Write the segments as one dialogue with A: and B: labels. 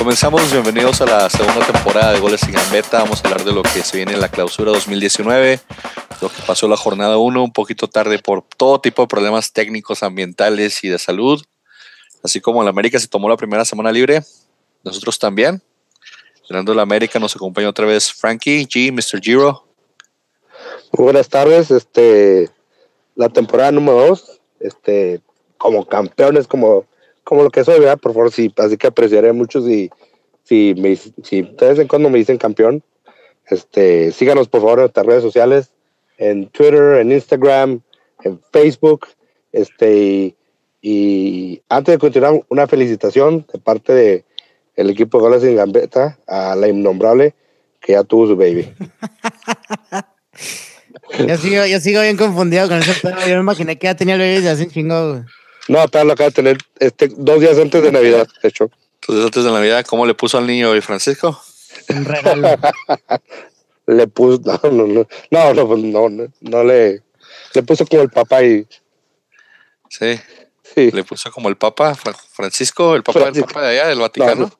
A: Comenzamos, bienvenidos a la segunda temporada de Goles sin Gambeta. Vamos a hablar de lo que se viene en la clausura 2019, lo que pasó la jornada 1, un poquito tarde por todo tipo de problemas técnicos, ambientales y de salud. Así como en la América se tomó la primera semana libre, nosotros también. Llenando la América nos acompaña otra vez Frankie G, Mr. Giro.
B: buenas tardes, este, la temporada número 2, este, como campeones, como como lo que soy, ¿verdad? Por favor, sí, así que apreciaré mucho si, si, me, si de vez en cuando me dicen campeón. Este, síganos por favor en nuestras redes sociales, en Twitter, en Instagram, en Facebook. Este, y, antes de continuar, una felicitación de parte de el equipo de Goles en Gambeta a la innombrable que ya tuvo su baby.
C: yo, sigo, yo sigo bien confundido con eso, pero yo me imaginé que ya tenía el baby desde hace un chingo.
B: No, tal, lo acaba de tener este, dos días antes de Navidad, de hecho.
A: Dos días antes de Navidad, ¿cómo le puso al niño hoy Francisco?
C: Un regalo.
B: le puso, no, no, no, no, no, pues, no, no, le, le puso como el papá y.
A: Sí. Sí. Le puso como el Papa Francisco, el Papa del Papa de allá, del Vaticano.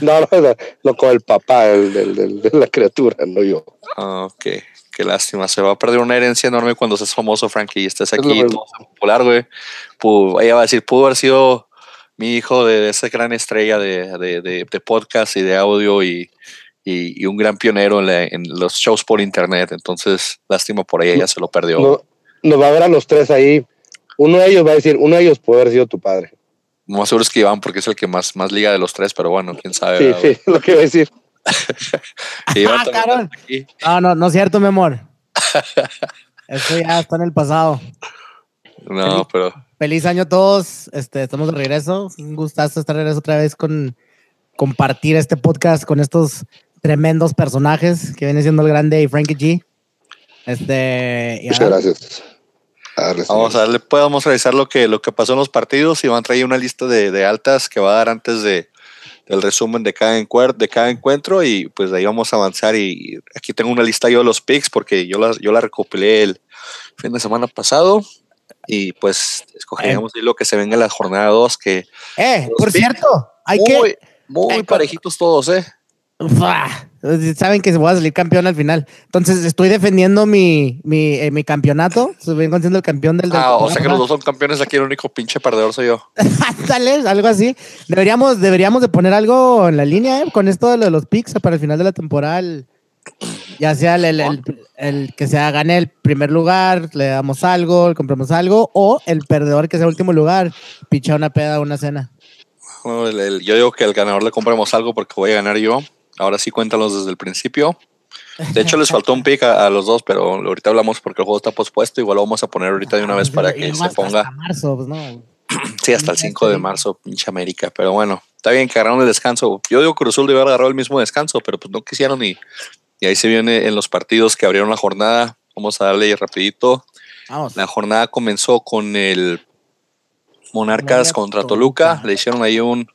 B: No, no, no, no, como el papá del, de la criatura, no yo.
A: Ah, ok. Qué lástima, se va a perder una herencia enorme cuando seas famoso, Frankie, y estés aquí, es popular, güey. Ella va a decir, pudo haber sido mi hijo de, esa gran estrella de, de, de, podcast y de audio y, y, un gran pionero en, los shows por internet. Entonces, lástima por ella, ella se lo perdió.
B: No, nos va a ver a los tres ahí. Uno de ellos va a decir, uno de ellos puede haber sido tu padre.
A: Más seguro es que Iván, porque es el que más, más liga de los tres, pero bueno, quién sabe.
B: Sí, sí, lo que iba a decir.
C: ah, no, no, no es cierto, mi amor. Eso ya está en el pasado.
A: No, pero.
C: Feliz año a todos. Este, estamos de regreso. Un gustazo estar de regreso otra vez con compartir este podcast con estos tremendos personajes que viene siendo el grande y Frankie G. Este,
B: Muchas gracias.
A: Vamos a darle, podemos revisar lo que, lo que pasó en los partidos y van a traer una lista de, de altas que va a dar antes de, el resumen de cada, encuentro, de cada encuentro y pues de ahí vamos a avanzar y aquí tengo una lista yo de los picks porque yo la, yo la recopilé el fin de semana pasado y pues escogeríamos eh. lo que se venga en la jornada 2 que...
C: Eh, por cierto, hay
A: muy,
C: que...
A: Muy parejitos todos, eh.
C: Saben que se voy a salir campeón al final. Entonces estoy defendiendo mi, mi, eh, mi campeonato. Vengo siendo el campeón del.
A: Ah, o sea que los dos son campeones. Aquí el único pinche perdedor soy yo.
C: Tal algo así. Deberíamos, deberíamos de poner algo en la línea ¿eh? con esto de los picks para el final de la temporada. ya sea el, el, el, que sea gane el primer lugar, le damos algo, le compramos algo, o el perdedor que sea el último lugar, picha una peda una cena.
A: yo digo que al ganador le compremos algo porque voy a ganar yo. Ahora sí cuéntalos desde el principio. De hecho, les faltó un pick a, los dos, pero ahorita hablamos porque el juego está pospuesto. Igual lo vamos a poner ahorita de una vez para que se ponga. Hasta marzo, pues no. Sí, hasta el 5 de marzo, pinche América. Pero bueno, está bien que agarraron el descanso. Yo digo que Cruzul debe haber agarrado el mismo descanso, pero pues no quisieron y, y ahí se viene en los partidos que abrieron la jornada. Vamos a darle rapidito. La jornada comenzó con el Monarcas contra Toluca. Le hicieron ahí un,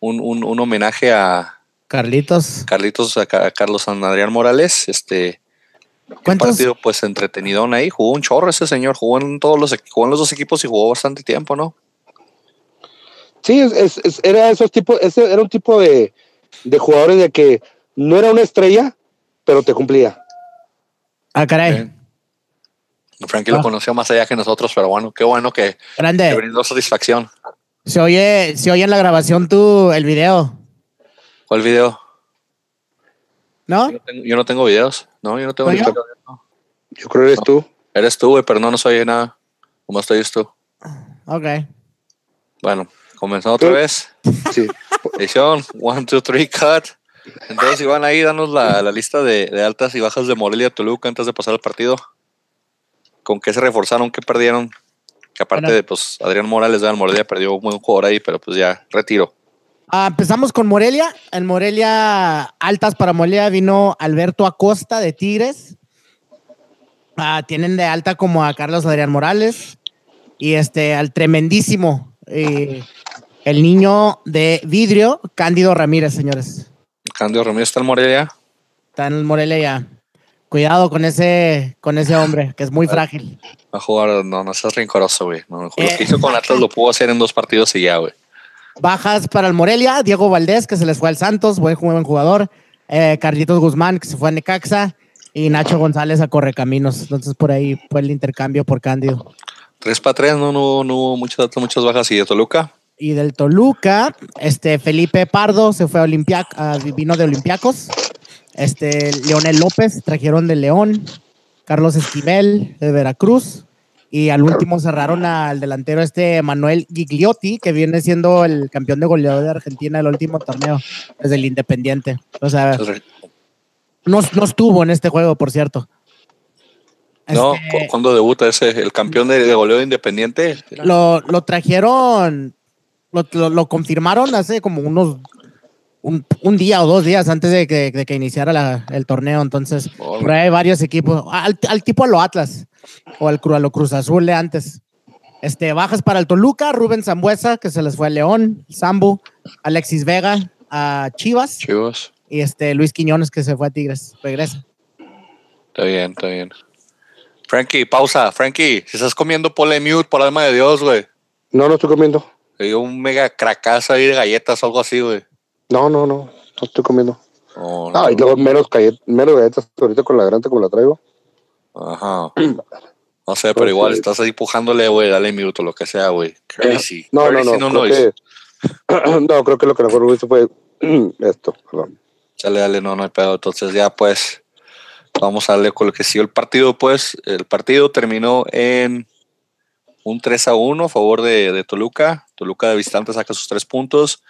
A: un, un homenaje a,
C: Carlitos.
A: Carlitos a, Carlos San Adrián Morales, este un partido pues entretenido ahí, jugó un chorro ese señor, jugó en todos los jugó en los dos equipos y jugó bastante tiempo, ¿no?
B: Sí, era esos tipos, ese era un tipo de, de jugadores de que no era una estrella, pero te cumplía.
C: Ah, caray.
A: Frankie lo ah. conoció más allá que nosotros, pero bueno, qué bueno que,
C: Grande.
A: brindó satisfacción.
C: Se oye, se oye en la grabación tú el video.
A: ¿Cuál video?
C: ¿No?
A: Yo no tengo, videos. No, yo no tengo
B: video. Yo creo que eres tú.
A: Eres tú, güey, pero no, no soy nada. ¿Cómo estoy tú?
C: Ok.
A: Bueno, comenzamos otra vez.
B: Sí.
A: Edición, one, two, three, cut. Entonces, Iván, ahí danos la, la lista de, de, altas y bajas de Morelia Toluca antes de pasar al partido. ¿Con qué se reforzaron? ¿Qué perdieron? Que aparte de, pues, Adrián Morales, de Morelia perdió un buen jugador ahí, pero pues ya, retiro.
C: Ah, empezamos con Morelia. En Morelia, altas para Morelia vino Alberto Acosta de Tigres. Ah, tienen de alta como a Carlos Adrián Morales y este al tremendísimo eh, el niño de vidrio, Cándido Ramírez, señores.
A: Cándido Ramírez está en Morelia.
C: Está en Morelia ya. Cuidado con ese, con ese hombre, que es muy frágil.
A: Va a jugar, no, no seas rencoroso, güey. lo que hizo con Atlas lo pudo hacer en dos partidos y ya, güey.
C: Bajas para el Morelia, Diego Valdés, que se les fue al Santos, buen, buen jugador. Eh, Carlitos Guzmán, que se fue a Necaxa. Y Nacho González a Correcaminos. Entonces por ahí fue el intercambio por Cándido.
A: Tres para tres, no, no, no hubo muchas, muchas bajas. ¿Y de Toluca?
C: Y del Toluca, este Felipe Pardo se fue a Olimpiac, vino de Olympiacos. Este Leonel López trajeron de León. Carlos Esquivel de Veracruz. Y al último cerraron al delantero este Manuel Gigliotti, que viene siendo el campeón de goleador de Argentina el último torneo, desde el Independiente. O sea, no, no estuvo en este juego, por cierto.
A: No, este, ¿cuándo debuta ese, el campeón de, goleo de Independiente?
C: Lo, lo trajeron, lo, lo, confirmaron hace como unos, un, un, día o dos días antes de que, de que iniciara la, el torneo. Entonces, ahí hay varios equipos, al, al, tipo a lo Atlas o al, a lo Cruz Azul de antes. Este, bajas para el Toluca, Rubén Zambuesa, que se les fue a León, Sambu, Alexis Vega, a Chivas.
A: Chivas.
C: Y este, Luis Quiñones, que se fue a Tigres. Regresa.
A: Está bien, está bien. Frankie, pausa. Frankie, si estás comiendo pole mute, por alma de Dios, güey.
B: No, no estoy comiendo.
A: Te un mega cracazo ahí de galletas o algo así, güey.
B: No, no, no. No estoy comiendo. Oh, no, y luego menos, menos galletas ahorita con la grande como la traigo.
A: Ajá. No sé, pero igual estás ahí pujándole, güey, dale minuto, lo que sea, güey. Crazy.
B: No, no, no. No, creo que, no, creo que lo que mejor hizo fue esto, perdón.
A: Dale, dale, no, no hay pedo. Entonces ya, pues, vamos a darle con lo que siguió el partido, pues. El partido terminó en un 3 a 1 a favor de, de Toluca. Toluca de visitante saca sus tres puntos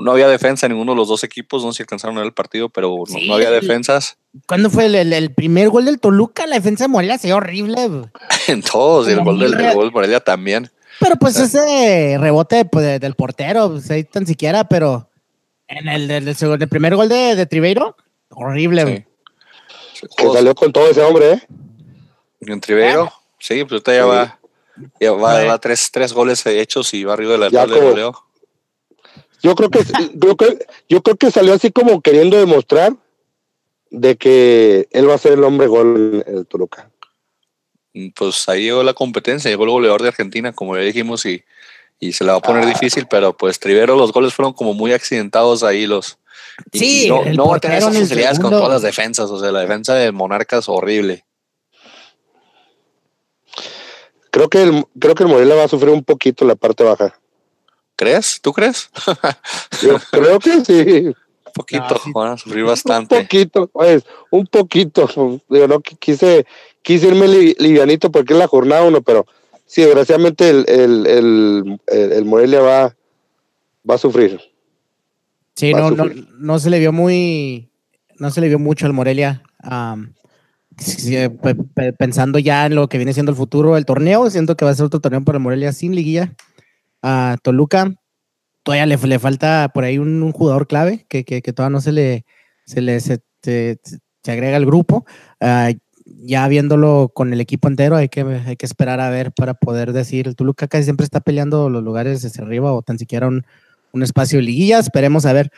A: no había defensa en ninguno de los dos equipos, no se alcanzaron a ver el partido, pero no, había defensas.
C: ¿Cuándo fue el, primer gol del Toluca? La defensa de Morelia se horrible.
A: en todos, y el gol del gol de Morelia también.
C: Pero pues ese rebote pues, del portero, pues, ahí tan siquiera, pero en el del, primer gol de, de Tribeiro, horrible.
B: Que salió con todo ese hombre, ¿eh?
A: En Tribeiro, sí, pues usted ya va, ya va, tres, tres goles hechos y va arriba de la de
B: yo creo que yo creo, yo creo que salió así como queriendo demostrar de que él va a ser el hombre gol en el Toluca.
A: Mm, pues ahí llegó la competencia, llegó el goleador de Argentina, como ya dijimos, y, y se la va a poner ah. difícil, pero pues Trivero los goles fueron como muy accidentados ahí los.
C: Sí,
A: no, no va a tener esas facilidades con todas las defensas, o sea, la defensa de Monarcas horrible.
B: Creo que el, creo que el Morelia va a sufrir un poquito la parte baja.
A: ¿Crees? ¿Tú crees?
B: Yo creo que sí.
A: Un poquito, van a sufrir bastante.
B: Un poquito, pues, un poquito. Yo no quise, quise irme livianito porque es la jornada uno, pero sí, desgraciadamente el, el, el, el Morelia va, va a sufrir.
C: Sí, no, no, no, se le vio muy, no se le vio mucho al Morelia. pensando ya en lo que viene siendo el futuro del torneo, siento que va a ser otro torneo para el Morelia sin liguilla a Toluca. Todavía le, le falta por ahí un, jugador clave que, que, todavía no se le, se le se, agrega al grupo. Ah, ya viéndolo con el equipo entero, hay que, hay que esperar a ver para poder decir. El Toluca casi siempre está peleando los lugares desde arriba o tan siquiera un, un espacio de liguilla. Esperemos a ver.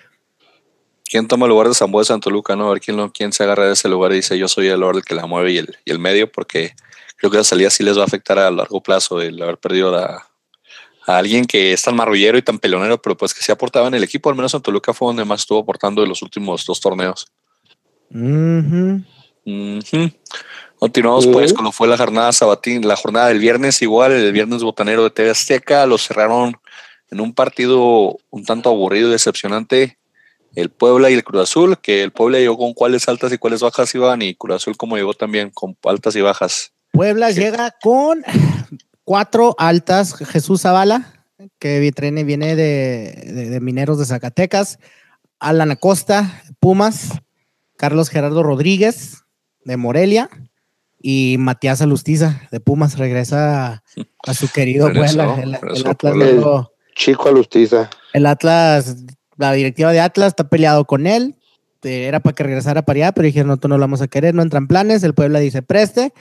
A: ¿Quién toma el lugar de Zambuesa en Toluca? No? A ver quién, quién se agarra de ese lugar y dice yo soy el el que la mueve y el, y el medio, porque creo que la salida sí les va a afectar a largo plazo el haber perdido la, a alguien que es tan marrullero y tan pelonero, pero pues que se aportaba en el equipo, al menos en Toluca fue donde más estuvo aportando en los últimos dos torneos. Continuamos pues con lo fue la jornada sabatín, la jornada del viernes igual, el viernes botanero de TV Azteca, lo cerraron en un partido un tanto aburrido y decepcionante el Puebla y el Cruz Azul, que el Puebla llegó con cuáles altas y cuáles bajas iban y Cruz Azul como llegó también con altas y bajas.
C: Puebla llega con cuatro altas, Jesús Zavala, que viene, viene de, Mineros de Zacatecas, Alan Acosta, Pumas, Carlos Gerardo Rodríguez, de Morelia, y Matías Alustiza, de Pumas, regresa a, su querido Puebla. El,
B: Atlas, chico Alustiza.
C: El Atlas, la directiva de Atlas está peleado con él, era para que regresara para allá, pero dijeron, no, tú no lo vamos a querer, no entran planes, el Puebla dice, preste,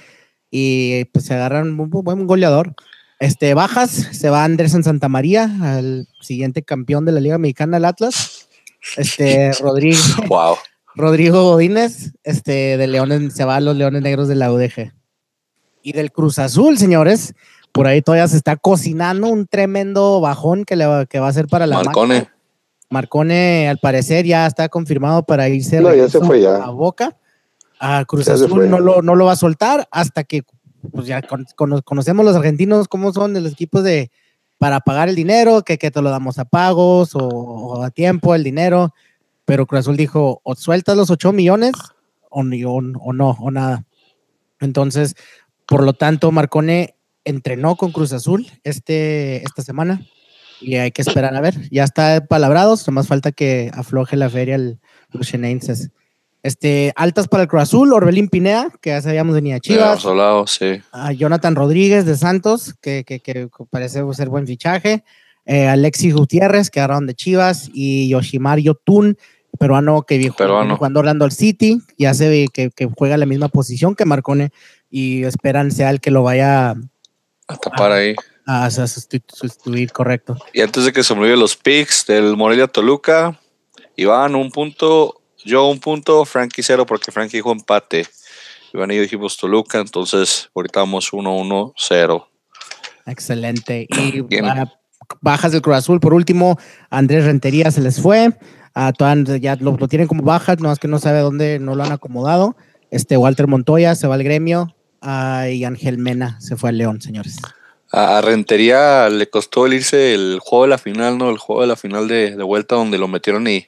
C: y pues se agarran un buen goleador. Este, bajas, se va Andrés en Santa María, al siguiente campeón de la Liga Mexicana, el Atlas. Este, Rodrigo.
A: Wow.
C: Rodrigo Godínez, este, de Leones, se va a los Leones Negros de la UDG. Y del Cruz Azul, señores, por ahí todavía se está cocinando un tremendo bajón que, le va, que va a ser para la
A: Marcone.
C: Marcone, al parecer, ya está confirmado para irse
B: no, ya se fue ya.
C: a Boca. A Cruz Azul no lo, no lo va a soltar hasta que pues ya conocemos los argentinos cómo son los equipos de para pagar el dinero, que, que te lo damos a pagos o, a tiempo el dinero. Pero Cruz Azul dijo, o sueltas los 8 millones o, o, o no, o nada. Entonces, por lo tanto, Marcone entrenó con Cruz Azul este, esta semana y hay que esperar a ver. Ya está palabrados, más falta que afloje la feria el Lucianenses. Este, altas para el Cruz Azul, Orbelín Pinea, que ya sabíamos venía Chivas.
A: hablado, sí.
C: A Jonathan Rodríguez de Santos, que, que, que parece ser buen fichaje. Eh, Alexis Gutiérrez, que agarraron de Chivas. Y Yoshimar Yotun, peruano que viejo jugando Orlando al City. Ya se ve que, que, juega la misma posición que Marcone. Y esperan sea el que lo vaya
A: a tapar ahí.
C: A, sustituir, correcto.
A: Y antes de que se me olvide los picks del Morelia Toluca, Iván, un punto, yo un punto, Frankie cero, porque Frankie dijo empate. Iván y yo dijimos Toluca, entonces ahorita vamos 1-1-0.
C: Excelente. Y bajas del Cruz Azul, por último, Andrés Rentería se les fue. A ya lo, tienen como bajas, no es que no sabe dónde no lo han acomodado. Este Walter Montoya se va al gremio. y Ángel Mena se fue al León, señores
A: a, Rentería le costó el irse el juego de la final, ¿no? El juego de la final de, vuelta donde lo metieron y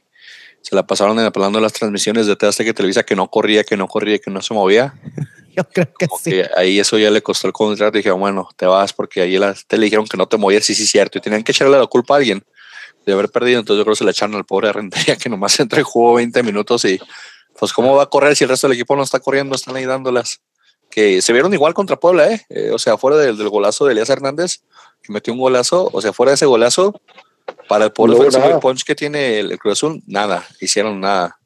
A: se la pasaron apelando las transmisiones de que Televisa que no corría, que no corría, que no se movía.
C: Yo creo que sí.
A: ahí eso ya le costó el contrato. Y dije, bueno, te vas porque ahí te le dijeron que no te movías. Sí, sí, cierto. Y tenían que echarle la culpa a alguien de haber perdido. Entonces yo creo que se le echaron al pobre Rentería que nomás entró y jugó 20 minutos y pues cómo va a correr si el resto del equipo no está corriendo, están ahí dándolas que se vieron igual contra Puebla, ¿eh? eh o sea, fuera del, golazo de Elías Hernández, que metió un golazo, o sea, fuera de ese golazo, para el el punch que tiene el, Cruz Azul, nada, hicieron nada.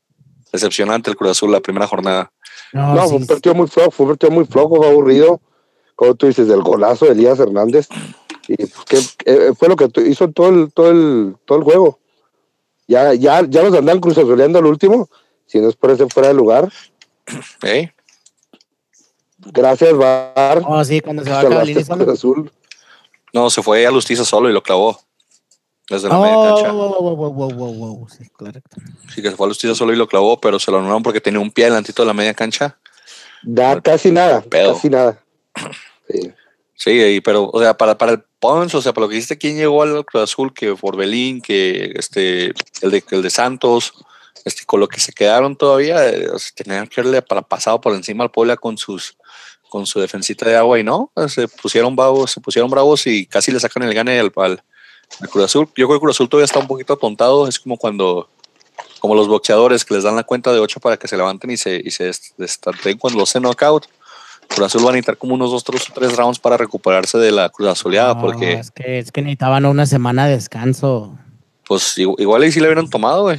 A: Decepcionante el Cruz Azul la primera jornada.
B: No, fue un partido muy flojo, fue un partido muy flojo, fue aburrido. Como tú dices, del golazo de Elías Hernández. Y pues, eh, fue lo que hizo todo el, todo el, todo el juego. Ya, ya, ya los andan Cruz Azuleando al último, si no es por ese fuera de lugar.
A: ¿Eh?
B: Gracias, Bar.
C: Oh, sí, cuando se va a.
B: Azul.
A: No, se fue a Lustiza solo y lo clavó. Desde la media
C: cancha. Wow, sí, correcto.
A: Sí, que se fue a Lustiza solo y lo clavó, pero se lo anularon porque tenía un pie adelantito de la media cancha.
B: Da casi nada, casi nada. Sí.
A: Sí, pero, o sea, para, para el Pons, o sea, para lo que dijiste, ¿quién llegó al Cruz Azul? Que Forbelín, que este, el de, el de Santos, este, con lo que se quedaron todavía, eh, tenían que irle para pasado por encima al Puebla con sus con su defensita de agua y no, se pusieron bravos, se pusieron bravos y casi le sacan el gane al, al, Cruz Azul. Yo creo que Cruz Azul todavía está un poquito atontado, es como cuando, como los boxeadores que les dan la cuenta de ocho para que se levanten y se, y se cuando los hacen knockout. Cruz Azul va a necesitar como unos dos, tres, tres rounds para recuperarse de la Cruz Azuleada, porque...
C: Es que, es que necesitaban una semana de descanso.
A: Pues igual y si le hubieran tomado,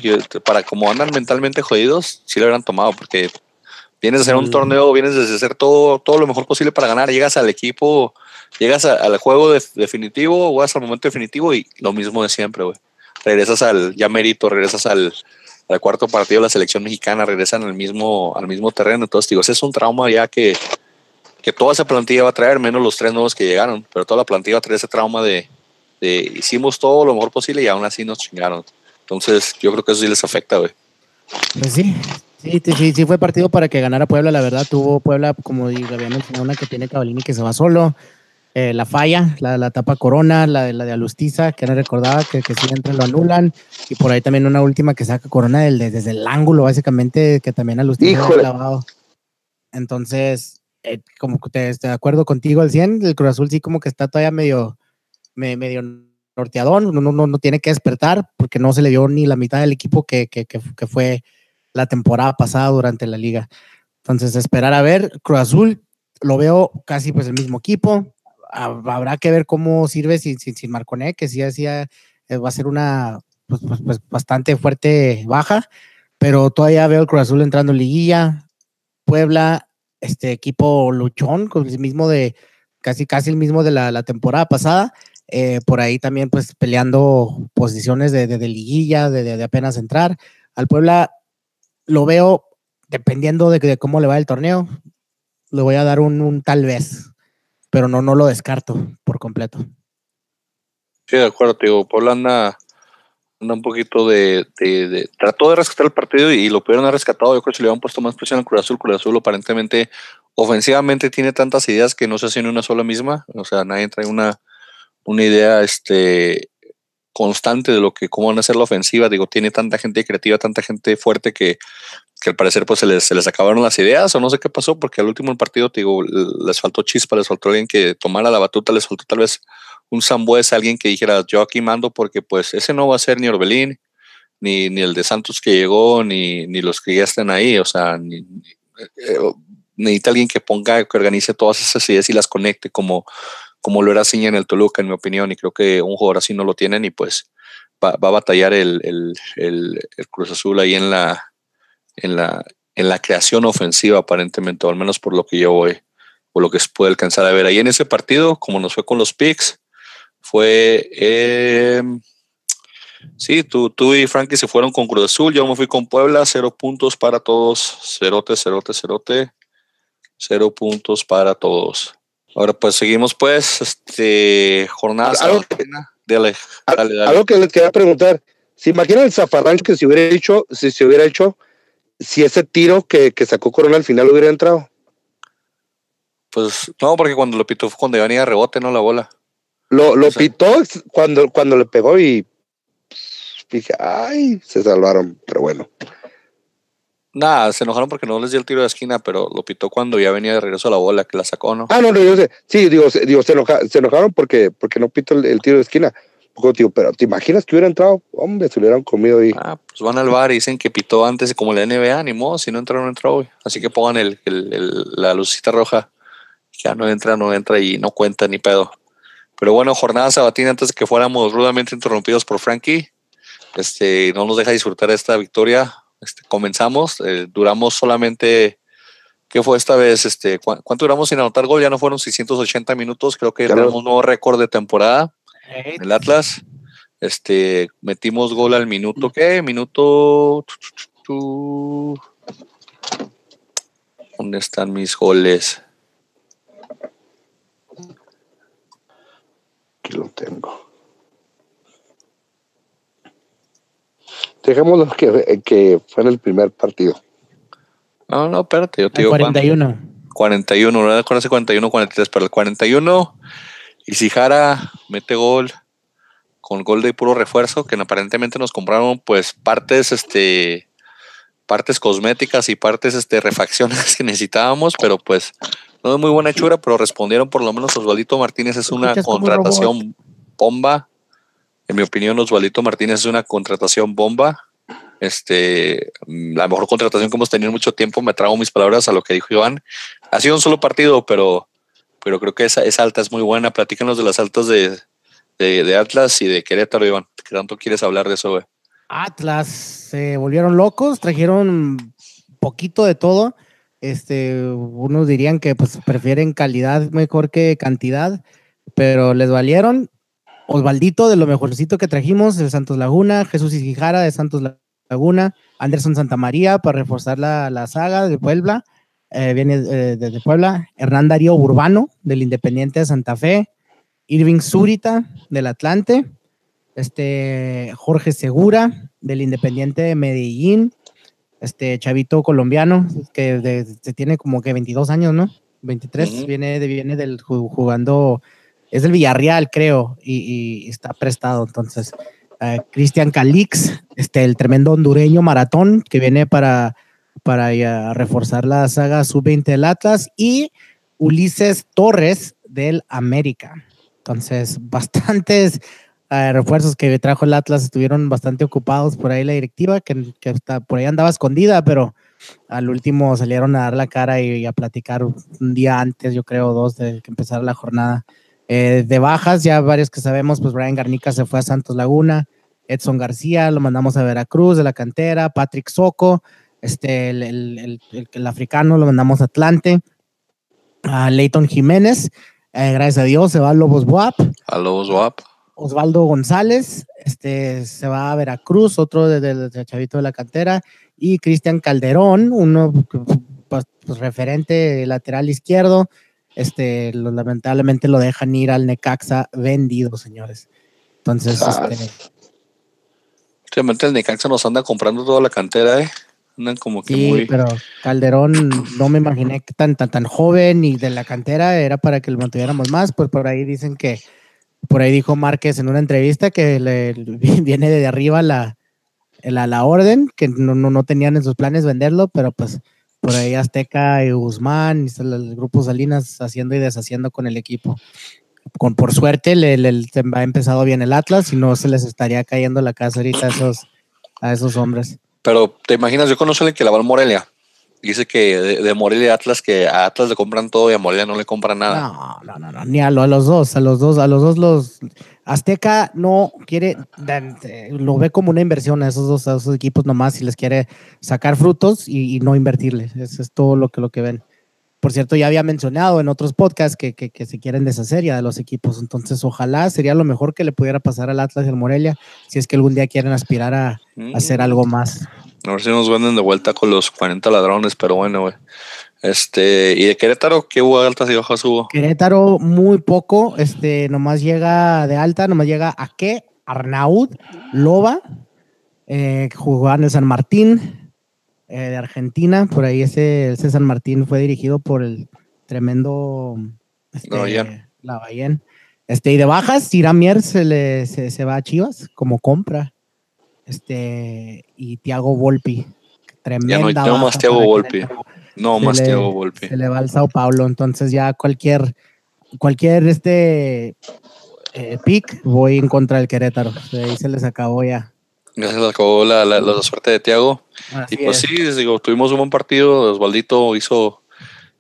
A: para como andan mentalmente jodidos, sí le hubieran tomado, porque Vienes a hacer un torneo, vienes a hacer todo, todo lo mejor posible para ganar, llegas al equipo, llegas al juego definitivo, o al momento definitivo y lo mismo de siempre, güey. Regresas al ya mérito, regresas al, cuarto partido de la selección mexicana, regresan al mismo, al mismo terreno. Entonces, digo, ese es un trauma ya que, que toda esa plantilla va a traer, menos los tres nuevos que llegaron, pero toda la plantilla va a traer ese trauma de, de hicimos todo lo mejor posible y aún así nos chingaron. Entonces, yo creo que eso sí les afecta, güey.
C: Pues sí, Sí, sí, sí fue partido para que ganara Puebla, la verdad. Tuvo Puebla, como había mencionado, una que tiene Cavalini que se va solo. Eh, la falla, la, la tapa Corona, la, la de Alustiza, que no recordaba que, que sí entre lo anulan. Y por ahí también una última que saca Corona del, desde el ángulo, básicamente, que también Alustiza ha clavado. Entonces, eh, como que te, de acuerdo contigo al 100, el Cruz Azul sí como que está todavía medio, medio norteadón, no, no, no, tiene que despertar porque no se le dio ni la mitad del equipo que, que, que, que fue la temporada pasada durante la liga. Entonces, esperar a ver. Cruz Azul, lo veo casi pues el mismo equipo. Habrá que ver cómo sirve sin, sin, sin Marconé, que sí hacía, eh, va a ser una pues, pues, pues, bastante fuerte baja, pero todavía veo el Cruz Azul entrando en liguilla. Puebla, este equipo luchón, con el mismo de casi casi el mismo de la, temporada pasada. Eh, por ahí también pues peleando posiciones de, de, liguilla, de, de, apenas entrar. Al Puebla lo veo dependiendo de, cómo le va el torneo. Le voy a dar un, tal vez. Pero no, no lo descarto por completo.
A: Sí, de acuerdo, te digo, Puebla anda, un poquito de, Trató de rescatar el partido y, lo pudieron haber rescatado. Yo creo que le habían puesto más presión al Cruz Azul. Cruz Azul aparentemente, ofensivamente, tiene tantas ideas que no se hacen una sola misma. O sea, nadie trae una, una idea este, constante de lo que, cómo van a hacer la ofensiva. Digo, tiene tanta gente creativa, tanta gente fuerte que, que al parecer pues se les, se les acabaron las ideas o no sé qué pasó, porque al último partido, digo, les faltó chispa, les faltó alguien que tomara la batuta, les faltó tal vez un Sambuez, alguien que dijera, yo aquí mando porque pues ese no va a ser ni Orbelín, ni, ni el de Santos que llegó, ni, ni los que ya estén ahí, o sea, ni, eh, necesita alguien que ponga, que organice todas esas ideas y las conecte como, como lo era Ciña en el Toluca, en mi opinión, y creo que un jugador así no lo tienen y pues va, a batallar el, el, el, Cruz Azul ahí en la, en la, en la creación ofensiva aparentemente, o al menos por lo que yo voy, o lo que se puede alcanzar a ver ahí en ese partido, como nos fue con los picks, fue, eh, sí, tú, tú y Frankie se fueron con Cruz Azul, yo me fui con Puebla, cero puntos para todos, cerote, cerote, cerote, cero puntos para todos. Ahora pues seguimos pues, este, jornada.
B: Algo, que, dale, dale, algo que les quería preguntar, ¿se imaginan el zafarrancho que se hubiera hecho, si se hubiera hecho, si ese tiro que, que sacó Corona al final hubiera entrado?
A: Pues no, porque cuando lo pitó fue cuando venía a rebote, no la bola.
B: Lo, lo pitó cuando, cuando le pegó y dije, ay, se salvaron, pero bueno.
A: Nada, se enojaron porque no les dio el tiro de esquina, pero lo pitó cuando ya venía de regreso a la bola, que la sacó, ¿no?
B: Ah, no, no, yo sé. Sí, digo, digo se, enojaron porque, porque no pitó el, tiro de esquina. Digo, pero ¿te imaginas que hubiera entrado? Hombre, se hubieran comido ahí.
A: Ah, pues van al bar y dicen que pitó antes, como la NBA, ni modo, si no entra, no entra hoy. Así que pongan el, el, la lucita roja. Ya no entra, no entra y no cuenta ni pedo. Pero bueno, jornada sabatina antes de que fuéramos rudamente interrumpidos por Frankie. Este, no nos deja disfrutar esta victoria. Este, comenzamos, eh, duramos solamente, ¿qué fue esta vez? Este, ¿Cuánto duramos sin anotar gol? Ya no fueron 680 minutos, creo que tenemos un nuevo récord de temporada en el Atlas. Este, metimos gol al minuto, ¿qué? Minuto... ¿Dónde están mis goles?
B: Aquí lo tengo. Dejémoslo que, que fue en el primer partido.
A: No, no, espérate, yo te digo.
C: 41.
A: 41, no recuerdo 41, 43, pero el 41. Y si Jara mete gol con gol de puro refuerzo, que aparentemente nos compraron pues partes, este, partes cosméticas y partes, este, refacciones que necesitábamos, pero pues no es muy buena hechura, pero respondieron por lo menos Osvaldito Martínez es una contratación bomba. En mi opinión, Osvaldito Martínez es una contratación bomba. Este, la mejor contratación que hemos tenido en mucho tiempo. Me trago mis palabras a lo que dijo Iván. Ha sido un solo partido, pero, pero creo que esa, esa alta es muy buena. Platícanos de las altas de, de, Atlas y de Querétaro, Iván. ¿Qué tanto quieres hablar de eso, güey?
C: Atlas se volvieron locos, trajeron poquito de todo. Este, unos dirían que pues prefieren calidad mejor que cantidad, pero les valieron. Osvaldito de lo mejorcito que trajimos, de Santos Laguna, Jesús Isijara de Santos Laguna, Anderson Santamaría para reforzar la, saga de Puebla, eh, viene eh, desde Puebla, Hernán Darío Urbano del Independiente de Santa Fe, Irving Zurita del Atlante, este Jorge Segura del Independiente de Medellín, este chavito colombiano que tiene como que 22 años, ¿no? 23, viene, de, viene del jugando, es del Villarreal, creo, y, está prestado. Entonces, uh, Cristian Calix, este, el tremendo hondureño maratón que viene para, para reforzar la saga sub-20 del Atlas, y Ulises Torres del América. Entonces, bastantes refuerzos que trajo el Atlas estuvieron bastante ocupados por ahí la directiva, que, que por ahí andaba escondida, pero al último salieron a dar la cara y, a platicar un día antes, yo creo, dos de que empezara la jornada. Eh, de bajas, ya varios que sabemos, pues Brian Garnica se fue a Santos Laguna, Edson García lo mandamos a Veracruz de la cantera, Patrick Soco, este, el, el, el, africano lo mandamos a Atlante, a Leighton Jiménez, eh, gracias a Dios se va a Lobos WAP.
A: A Lobos WAP.
C: Osvaldo González, este se va a Veracruz, otro del de, Chavito de la Cantera, y Cristian Calderón, uno pues, pues, referente lateral izquierdo, este, lamentablemente lo dejan ir al Necaxa vendido, señores. Entonces,
A: ah.
C: este,
A: el Necaxa nos anda comprando toda la cantera, ¿eh? Andan como que
C: sí, pero Calderón no me imaginé que tan, tan, tan joven y de la cantera era para que lo mantuviéramos más, pues por ahí dicen que, por ahí dijo Márquez en una entrevista que le, viene de arriba la, la, la orden, que no, no, no, tenían en sus planes venderlo, pero pues por ahí Azteca y Guzmán y el grupo Salinas haciendo y deshaciendo con el equipo. Con, por suerte le, le, ha empezado bien el Atlas y no se les estaría cayendo la casa ahorita a esos, a esos hombres.
A: Pero te imaginas, yo conozco alguien que la va Morelia. Dice que de, Morelia y Atlas, que a Atlas le compran todo y a Morelia no le compran nada.
C: No, no, no, no. ni a, a, los dos, a los dos, a los dos los Azteca no quiere, lo ve como una inversión a esos dos, a esos equipos nomás si les quiere sacar frutos y, no invertirles. Eso es todo lo que, lo que ven. Por cierto, ya había mencionado en otros podcasts que, que, se quieren deshacer ya de los equipos. Entonces, ojalá sería lo mejor que le pudiera pasar al Atlas y al Morelia si es que algún día quieren aspirar a, hacer algo más.
A: A ver si nos venden de vuelta con los 40 ladrones, pero bueno, güey. Este, ¿y de Querétaro qué hubo altas y bajas hubo?
C: Querétaro muy poco, este, nomás llega de alta, nomás llega a qué? Arnaud, Loba, eh, jugó en el San Martín eh, de Argentina, por ahí ese, ese, San Martín fue dirigido por el tremendo este, Lavallén. Este, y de bajas, Iramier se, le, se, va a Chivas como compra. Este, y Tiago Volpi.
A: Tremenda. Ya no, más Tiago Volpi. No, más le, Volpi.
C: Se le va al Sao Paulo, entonces ya cualquier, cualquier este eh, pick voy en contra del Querétaro. Ahí se les acabó ya.
A: Ya se les acabó la, la, suerte de Tiago. Y pues sí, digo, tuvimos un buen partido. Osvaldito hizo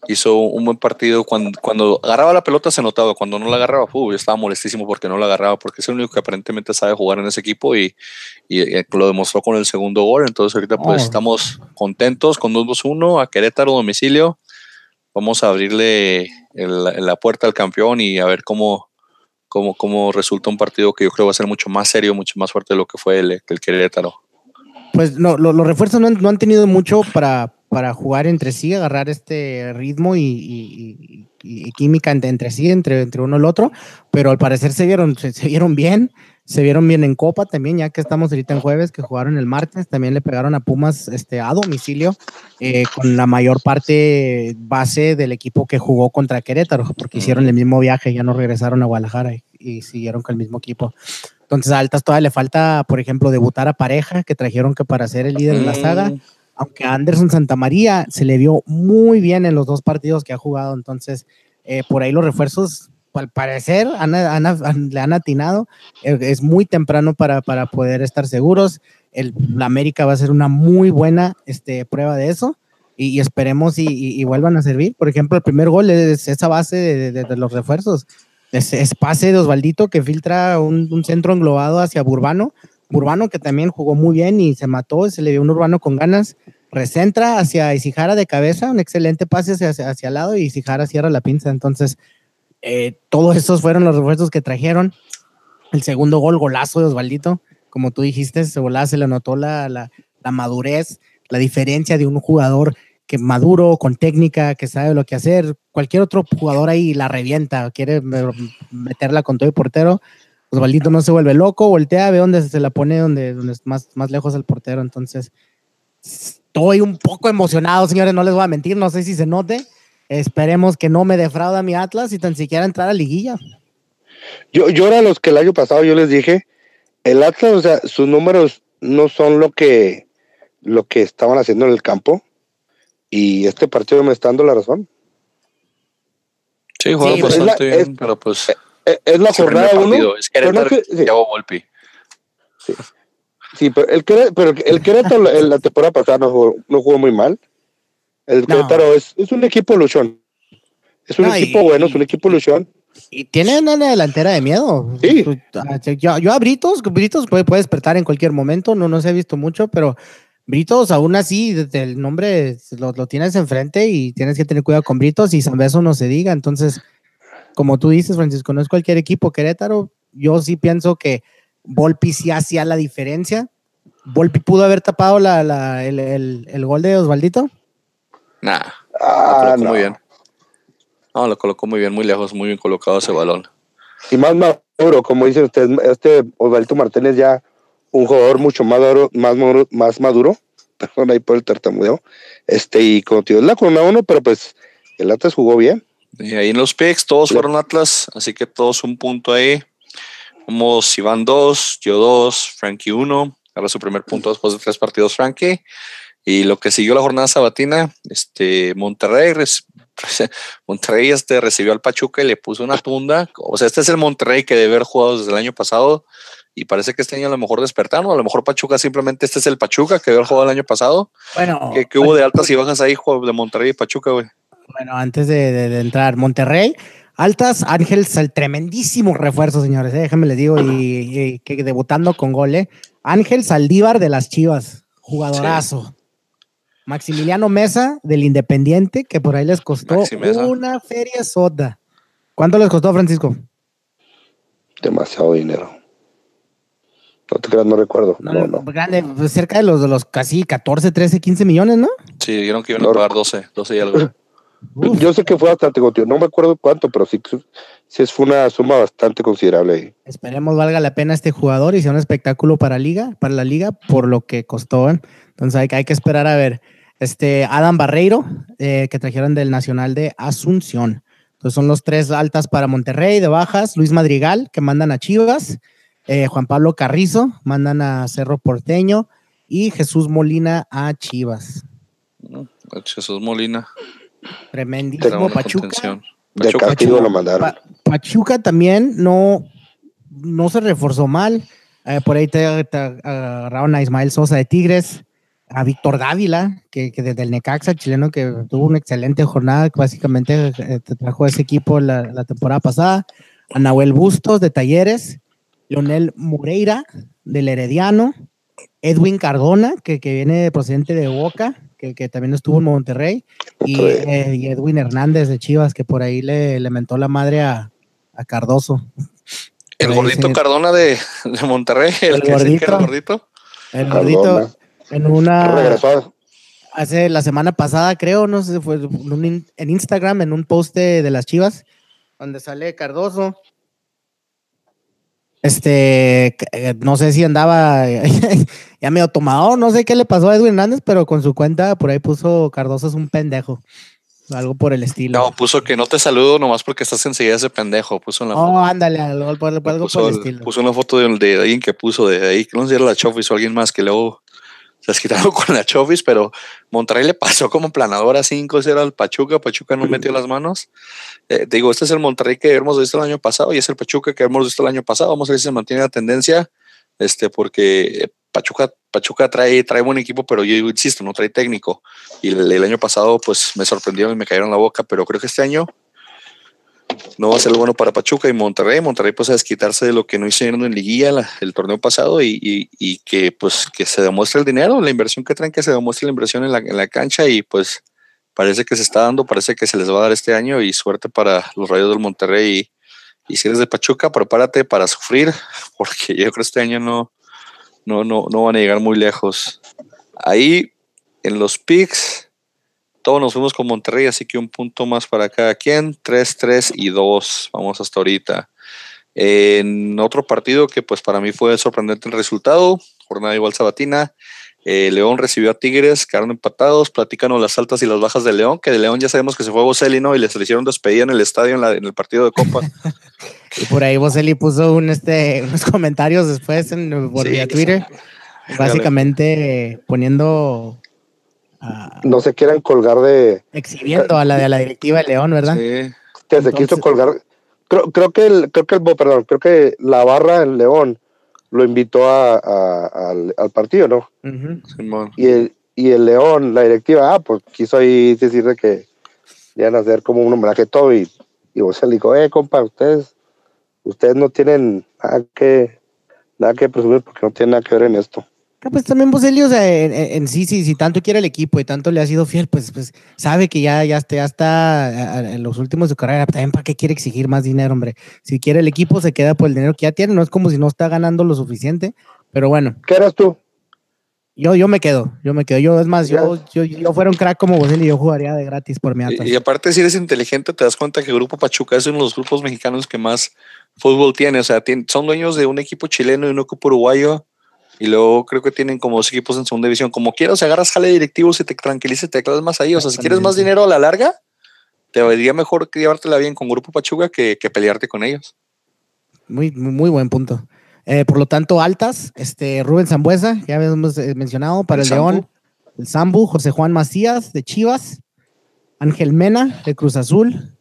A: hizo un buen partido. Cuando, cuando agarraba la pelota se notaba, cuando no la agarraba, yo estaba molestísimo porque no la agarraba, porque es el único que aparentemente sabe jugar en ese equipo y, y, lo demostró con el segundo gol. Entonces ahorita pues oh. estamos contentos con 2-2-1 a Querétaro domicilio. Vamos a abrirle la puerta al campeón y a ver cómo, cómo, cómo resulta un partido que yo creo va a ser mucho más serio, mucho más fuerte de lo que fue el, el Querétaro.
C: Pues no, los refuerzos no han, no han tenido mucho para, para jugar entre sí, agarrar este ritmo y, química entre, sí, entre, entre uno y el otro, pero al parecer se vieron, se, vieron bien, se vieron bien en Copa también, ya que estamos ahorita en jueves, que jugaron el martes, también le pegaron a Pumas este, a domicilio, eh, con la mayor parte base del equipo que jugó contra Querétaro, porque hicieron el mismo viaje, ya no regresaron a Guadalajara y, siguieron con el mismo equipo. Entonces a Altas todavía le falta, por ejemplo, debutar a pareja, que trajeron que para ser el líder de la saga, aunque a Anderson Santamaría se le vio muy bien en los dos partidos que ha jugado, entonces eh, por ahí los refuerzos, al parecer, le han atinado, eh, es muy temprano para, para poder estar seguros, el, la América va a ser una muy buena este, prueba de eso. Y, esperemos y, vuelvan a servir. Por ejemplo, el primer gol es esa base de, los refuerzos. Es, pase de Osvaldito que filtra un, un centro englobado hacia Burbano Urbano, que también jugó muy bien y se mató, se le dio un Urbano con ganas, recentra hacia Isijara de cabeza, un excelente pase hacia, hacia el lado y Isijara cierra la pinza. Entonces, eh, todos esos fueron los refuerzos que trajeron. El segundo gol, golazo de Osvaldito, como tú dijiste, ese golazo se le notó la, la, la madurez, la diferencia de un jugador que maduro, con técnica, que sabe lo que hacer. Cualquier otro jugador ahí la revienta, quiere meterla con todo el portero Osvaldito no se vuelve loco, voltea, ve dónde se la pone, donde, donde es más, más lejos el portero. Entonces, estoy un poco emocionado, señores, no les voy a mentir, no sé si se note. Esperemos que no me defrauda mi Atlas y tan siquiera entrar a liguilla.
B: Yo, yo era los que el año pasado yo les dije, el Atlas, o sea, sus números no son lo que, lo que estaban haciendo en el campo. Y este partido me está dando la razón.
A: Sí, juego sí, bien, pero pues. Eh,
B: es la jornada uno.
A: Es Querétaro que, sí. Volpi.
B: Sí. sí. pero el Querétaro, pero el Querétaro en la temporada pasada no jugó, no jugó muy mal. El Querétaro es, es, un equipo luchón. Es un equipo bueno, es un equipo luchón.
C: Y tiene una delantera de miedo.
B: Sí.
C: Yo, yo a Britos, Britos puede, puede, despertar en cualquier momento, no, no se ha visto mucho, pero Britos aún así, desde el nombre lo, lo, tienes enfrente y tienes que tener cuidado con Britos y San Beso no se diga, entonces como tú dices, Francisco, no es cualquier equipo. Querétaro, yo sí pienso que Volpi sí hacía la diferencia. ¿Volpi pudo haber tapado la, el, gol de Osvaldito?
A: Nah,
B: ah, muy bien.
A: No, lo colocó muy bien, muy lejos, muy bien colocado ese balón.
B: Y más maduro, como dicen ustedes, este Osvaldo Martínez ya un jugador mucho más maduro, más maduro, más maduro perdón ahí por el tartamudeo, este, y es la corona uno, pero pues el Atlas jugó bien.
A: Y ahí en los picks todos fueron Atlas, así que todos un punto ahí. Vamos Iván dos, yo dos, Frankie uno, ahora su primer punto después de tres partidos Frankie. Y lo que siguió la jornada sabatina, este Monterrey, Monterrey este recibió al Pachuca y le puso una tunda. O sea, este es el Monterrey que debe haber jugado desde el año pasado y parece que este año a lo mejor despertaron, a lo mejor Pachuca simplemente este es el Pachuca que había jugado el año pasado.
C: Bueno,
A: que, hubo de altas y bajas ahí de Monterrey y Pachuca, güey.
C: Bueno, antes de, entrar, Monterrey, altas, Ángel, el tremendísimo refuerzo, señores, eh, déjenme les digo, y, que debutando con gol, eh. Ángel Saldívar de las Chivas, jugadorazo. Maximiliano Mesa del Independiente, que por ahí les costó una feria soda. ¿Cuánto les costó, Francisco?
B: Demasiado dinero. No te creas, no recuerdo. No, no,
C: Grande, pues cerca de los, de los casi 14, 13, 15 millones, ¿no?
A: Sí, dijeron que iban a pagar 12, 12 y algo.
B: Yo sé que fue bastante, no me acuerdo cuánto, pero sí, sí fue una suma bastante considerable.
C: Esperemos valga la pena este jugador y sea un espectáculo para liga, para la liga, por lo que costó. ¿eh? Entonces hay, hay, que esperar a ver. Este Adam Barreiro, eh, que trajeron del Nacional de Asunción. Entonces son los tres altas para Monterrey, de bajas, Luis Madrigal, que mandan a Chivas, eh, Juan Pablo Carrizo, mandan a Cerro Porteño y Jesús Molina a Chivas.
A: Jesús Molina.
C: Tremendísimo Pachuca.
B: De castigo lo mandaron.
C: Pachuca también no, no se reforzó mal. Eh, por ahí te, agarraron a Ismael Sosa de Tigres, a Víctor Dávila, que, desde el Necaxa chileno, que tuvo una excelente jornada, básicamente eh, te trajo ese equipo la, la temporada pasada, a Nahuel Bustos de Talleres, Leonel Moreira del Herediano, Edwin Cardona, que, que viene procedente de Boca, que, que, también estuvo en Monterrey, y, eh, Edwin Hernández de Chivas, que por ahí le, le mentó la madre a, a Cardoso.
A: El gordito Cardona de, de, Monterrey, el, que gordito, el gordito.
C: El gordito, en una... Hace la semana pasada, creo, no sé, fue en Instagram, en un post de, de las Chivas, donde sale Cardoso este, eh, no sé si andaba ya medio tomado, no sé qué le pasó a Edwin Hernández, pero con su cuenta por ahí puso Cardoso es un pendejo. Algo por el estilo.
A: No, puso que no te saludo nomás porque estás enseguida ese pendejo. Puso una
C: oh, ándale, algo, algo
A: por
C: el estilo.
A: Puso una foto de, de, alguien que puso de ahí, que no sé si era la Chofis o alguien más que luego se quitado con la Chofis, pero Monterrey le pasó como planador a 5-0 al Pachuca. Pachuca no metió las manos. Eh, digo, este es el Monterrey que hemos visto el año pasado y es el Pachuca que hemos visto el año pasado. Vamos a ver si se mantiene la tendencia, este, porque Pachuca, Pachuca trae, trae buen equipo, pero yo insisto, no trae técnico. Y el, el año pasado, pues me sorprendió y me cayeron la boca, pero creo que este año no va a ser bueno para Pachuca y Monterrey. Monterrey pues a desquitarse de lo que no hicieron en liguilla el torneo pasado y, que pues que se demuestre el dinero, la inversión que traen, que se demuestre la inversión en la, en la, cancha y pues parece que se está dando, parece que se les va a dar este año y suerte para los rayos del Monterrey y, y si eres de Pachuca, prepárate para sufrir porque yo creo que este año no, no, no, no van a llegar muy lejos. Ahí en los picks todos nos fuimos con Monterrey, así que un punto más para cada quien. 3, 3 y 2. Vamos hasta ahorita. En otro partido que pues para mí fue sorprendente el resultado, jornada igual sabatina. Eh, León recibió a Tigres, quedaron empatados. Platícanos las altas y las bajas de León, que de León ya sabemos que se fue Boselli, ¿no? Y les hicieron despedida en el estadio en, el partido de Copa.
C: y por ahí Boselli puso un, este, unos comentarios después en por Twitter, básicamente poniendo
B: no se quieran colgar de.
C: Exhibiendo a la de la directiva de León, ¿verdad? Sí.
B: Que se quiso colgar. Creo, creo, que el, creo que el, perdón, creo que la barra en León lo invitó a, al, partido, ¿no? y, el, y el León, la directiva, ah, pues quiso ahí decir de que iban a hacer como un homenaje todo y, y vos le dijo, eh, compa, ustedes, ustedes no tienen nada que, nada que presumir porque no tienen nada que ver en esto
C: pues también Boselli, o sea, en, sí, sí, si tanto quiere el equipo y tanto le ha sido fiel, pues, pues sabe que ya, ya, está, ya está en los últimos de su carrera. También para qué quiere exigir más dinero, hombre. Si quiere el equipo, se queda por el dinero que ya tiene. No es como si no está ganando lo suficiente, pero bueno.
B: ¿Qué eras tú?
C: Yo, yo me quedo, yo me quedo. Yo, es más, yo, yo, yo fuera un crack como Boselli, yo jugaría de gratis por mi
A: Y, y, aparte, si eres inteligente, te das cuenta que Grupo Pachuca es uno de los grupos mexicanos que más fútbol tiene. O sea, tiene, son dueños de un equipo chileno y un equipo uruguayo. Y luego creo que tienen como dos equipos en segunda división. Como quieras, agarras jale directivos y te tranquilices, te quedas más ahí. O sea, si quieres más dinero a la larga, te vendría mejor llevártela bien con Grupo Pachuca que, que pelearte con ellos.
C: Muy, muy buen punto. Eh, por lo tanto, altas, este Rubén Zambuesa, ya habíamos eh, mencionado, para el, el León, el Zambu, José Juan Macías de Chivas, Ángel Mena de Cruz Azul,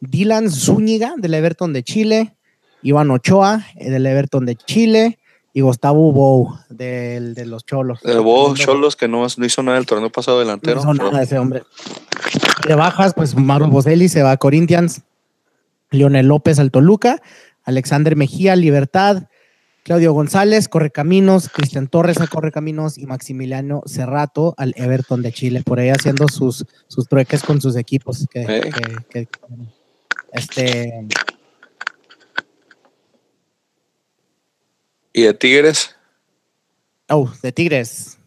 C: Dylan Zúñiga del Everton de Chile, Iván Ochoa eh, del Everton de Chile y Gustavo Bou del, de los Cholos.
A: El Bou Cholos que no, no, hizo nada el torneo pasado delantero.
C: No hizo nada ese hombre. De bajas, pues Maros Boselli se va a Corinthians, Leonel López al Toluca, Alexander Mejía, Libertad, Claudio González, Correcaminos, Cristian Torres a Correcaminos y Maximiliano Cerrato al Everton de Chile, por ahí haciendo sus, sus trueques con sus equipos. Que,
A: Eh.
C: que- que- este,
A: ¿Y de Tigres?
C: oh, de Tigres.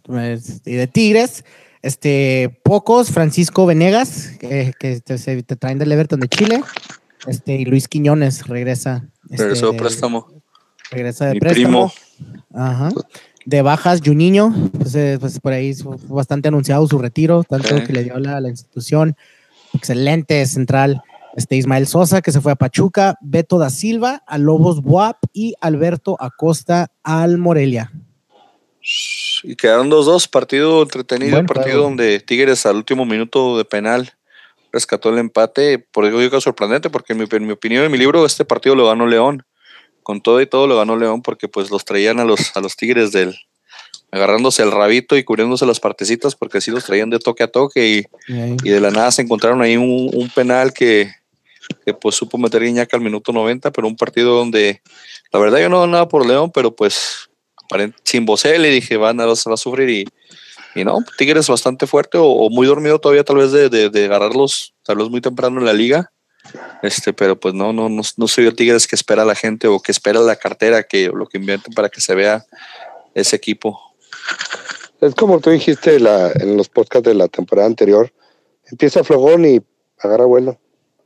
C: Y de Tigres, este, pocos, Francisco Venegas, que, que te, se- te traen del Everton de Chile, este, y Luis Quiñones regresa. este,
A: Regresó
C: de-
A: préstamo.
C: Regresa de
A: Mi
C: préstamo.
A: primo.
C: Ajá. De bajas, Juninho, pues, eh, pues por ahí fue bastante anunciado su retiro, tanto que le dio la, la institución. Excelente central. Este Ismael Sosa, que se fue a Pachuca, Beto da Silva, a Lobos Buap y Alberto Acosta al Morelia.
A: Y quedaron 2-2, partido entretenido,
C: Buen
A: partido donde Tigres al último minuto de penal rescató el empate. Por eso digo que es sorprendente, porque en mi, en mi opinión, en mi libro, este partido lo ganó León. Con todo y todo lo ganó León, porque pues los traían a los, a los Tigres del agarrándose el rabito y cubriéndose las partecitas, porque así los traían de toque a toque y, y de la nada se encontraron ahí un, un penal que, que, pues supo meter Iñaca al minuto 90, pero un partido donde la verdad yo no doy nada por León, pero pues sin Bosé le dije, van a, va a sufrir y, y no, Tigres bastante fuerte o, muy dormido todavía tal vez de, de, agarrarlos tal muy temprano en la liga. Este, pero pues no, no, no, no soy el Tigres que espera la gente o que espera la cartera, que lo que invierten para que se vea ese equipo.
B: Es como tú dijiste la, en los podcasts de la temporada anterior. Empieza flojón y agarra vuelo.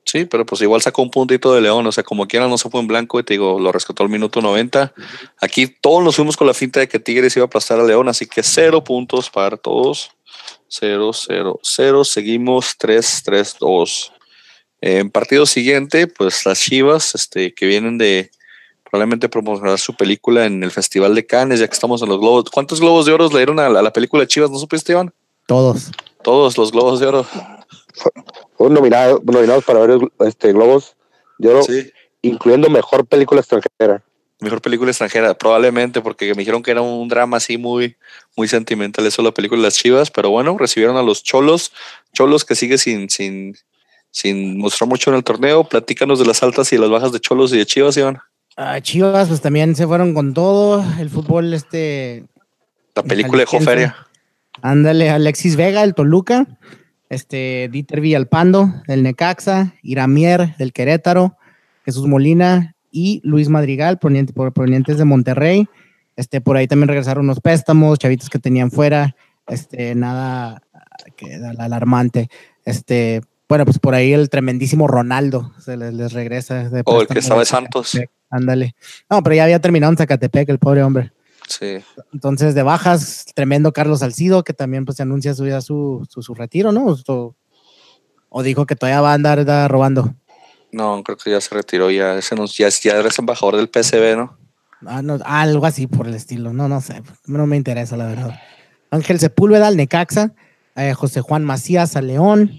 A: Sí, pero pues igual sacó un puntito de León, o sea, como quiera no se fue en blanco y te digo, lo rescató al minuto 90. Aquí todos nos fuimos con la finta de que Tigres iba a aplastar a León, así que cero puntos para todos. Cero, cero, cero. Seguimos 3, 3, 2. En partido siguiente, pues las Chivas, este, que vienen de probablemente promocionar su película en el Festival de Cannes, ya que estamos en los globos. ¿Cuántos globos de oro le dieron a la, a la película de Chivas? ¿No supiste, Iván?
C: Todos.
A: Todos los globos de oro.
B: Fueron nominados, nominados para varios este, globos de oro,
A: Sí.
B: incluyendo mejor película extranjera.
A: Mejor película extranjera, probablemente, porque me dijeron que era un drama así muy, muy sentimental eso la película de las Chivas, pero bueno, recibieron a los Cholos, Cholos que sigue sin, sin, sin mostrar mucho en el torneo. Platícanos de las altas y las bajas de Cholos y de Chivas, Iván.
C: Ah, Chivas, pues también se fueron con todo. El fútbol, este,
A: La película de. Joferia.
C: Ándale, Alexis Vega, el Toluca, este, Dieter Villalpando, del Necaxa, Iramier, del Querétaro, Jesús Molina y Luis Madrigal, proveniente- provenientes de Monterrey. Este, por ahí también regresaron unos préstamos, chavitos que tenían fuera, este, nada que al- alarmante. Este, bueno, pues por ahí el tremendísimo Ronaldo se les, les regresa. de
A: O el que estaba de Santos.
C: Ándale. No, pero ya había terminado en Zacatepec, el pobre hombre.
A: Sí.
C: Entonces, de bajas, tremendo Carlos Salcido, que también pues se anuncia su, ya su, su, su retiro, ¿no? O, o dijo que todavía va a andar da, robando.
A: No, creo que ya se retiró, ya, no- ya, ya eres embajador del PSV, ¿no?
C: Ah, no, algo así por el estilo. No, no sé. No me interesa, la verdad. Ángel Sepúlveda al Necaxa, eh, José Juan Macías al León,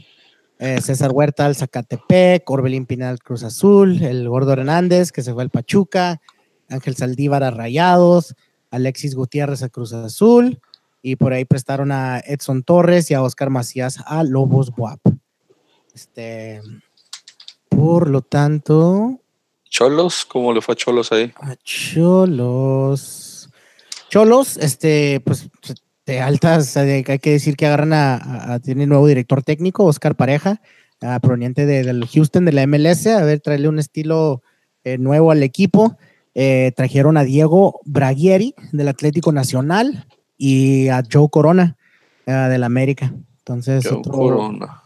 C: eh, César Huerta al Zacatepec, Orbelín Pinal Cruz Azul, el Gordo Hernández que se fue al Pachuca, Ángel Saldívar a Rayados, Alexis Gutiérrez a Cruz Azul, y por ahí prestaron a Edson Torres y a Oscar Macías a Lobos Buap. Este, por lo tanto,
A: Cholos, ¿cómo le fue a Cholos ahí?
C: a Cholos. Cholos, este, pues de altas, hay que decir que agarran a, a- a- tiene nuevo director técnico, Oscar Pareja, proveniente de- del Houston de la MLS, a ver, traerle un estilo eh, nuevo al equipo. Eh, trajeron a Diego Braguieri del Atlético Nacional, y a Joe Corona uh, del América. Entonces, Joe otro Corona.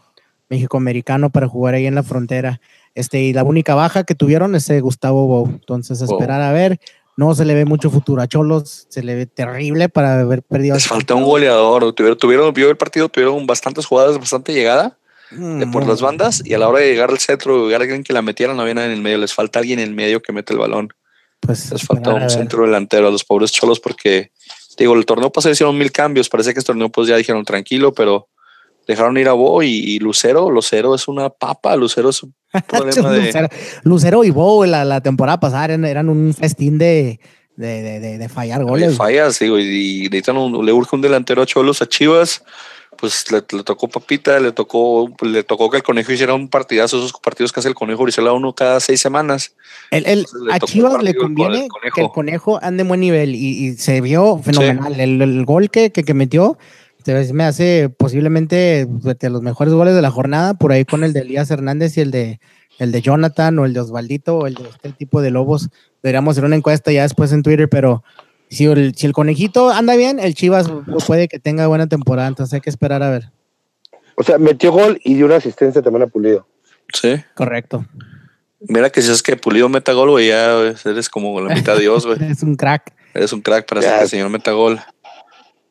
C: México-americano para jugar ahí en la frontera. Este, y la única baja que tuvieron es Gustavo Bou. Entonces, esperar a ver. No se le ve mucho futuro a Cholos, se le ve terrible para haber perdido.
A: Les falta un goleador. Tuvieron, tuvieron, vio el partido, tuvieron bastantes jugadas, bastante llegada mm, por las bandas y a la hora de llegar al centro, llegar alguien que la metiera, no había nadie en el medio. Les falta alguien en el medio que mete el balón. Pues les falta un centro delantero a los pobres Cholos porque, digo, el torneo pasado hicieron mil cambios. Parece que este torneo pues ya dijeron tranquilo, pero dejaron ir a Bo y, Lucero. Lucero es una papa. Lucero es un problema
C: de. Lucero, y Bo la, la temporada pasada eran, un festín de, de, de, fallar goles. De
A: fallas, digo, y, un, le urge un delantero a Cholos, a Chivas. Pues le, tocó papita, le tocó, le tocó que el conejo hiciera un partidazo, esos partidos que hace el conejo Brizuela uno cada seis semanas.
C: El, a Chivas le conviene que el conejo ande en buen nivel y, se vio fenomenal. El, gol que, que, que metió me hace posiblemente de los mejores goles de la jornada, por ahí con el de Elías Hernández y el de el de Jonathan o el de Osvaldito o el de este tipo de Lobos. Deberíamos hacer una encuesta ya después en Twitter, pero si el, si el conejito anda bien, el Chivas puede que tenga buena temporada, entonces hay que esperar a ver.
B: O sea, metió gol y dio una asistencia también a Pulido.
A: Sí.
C: Correcto.
A: Mira que si es que Pulido meta gol, güey, ya eres como la mitad de Dios, güey.
C: eres un crack.
A: Eres un crack para hacer que el señor meta gol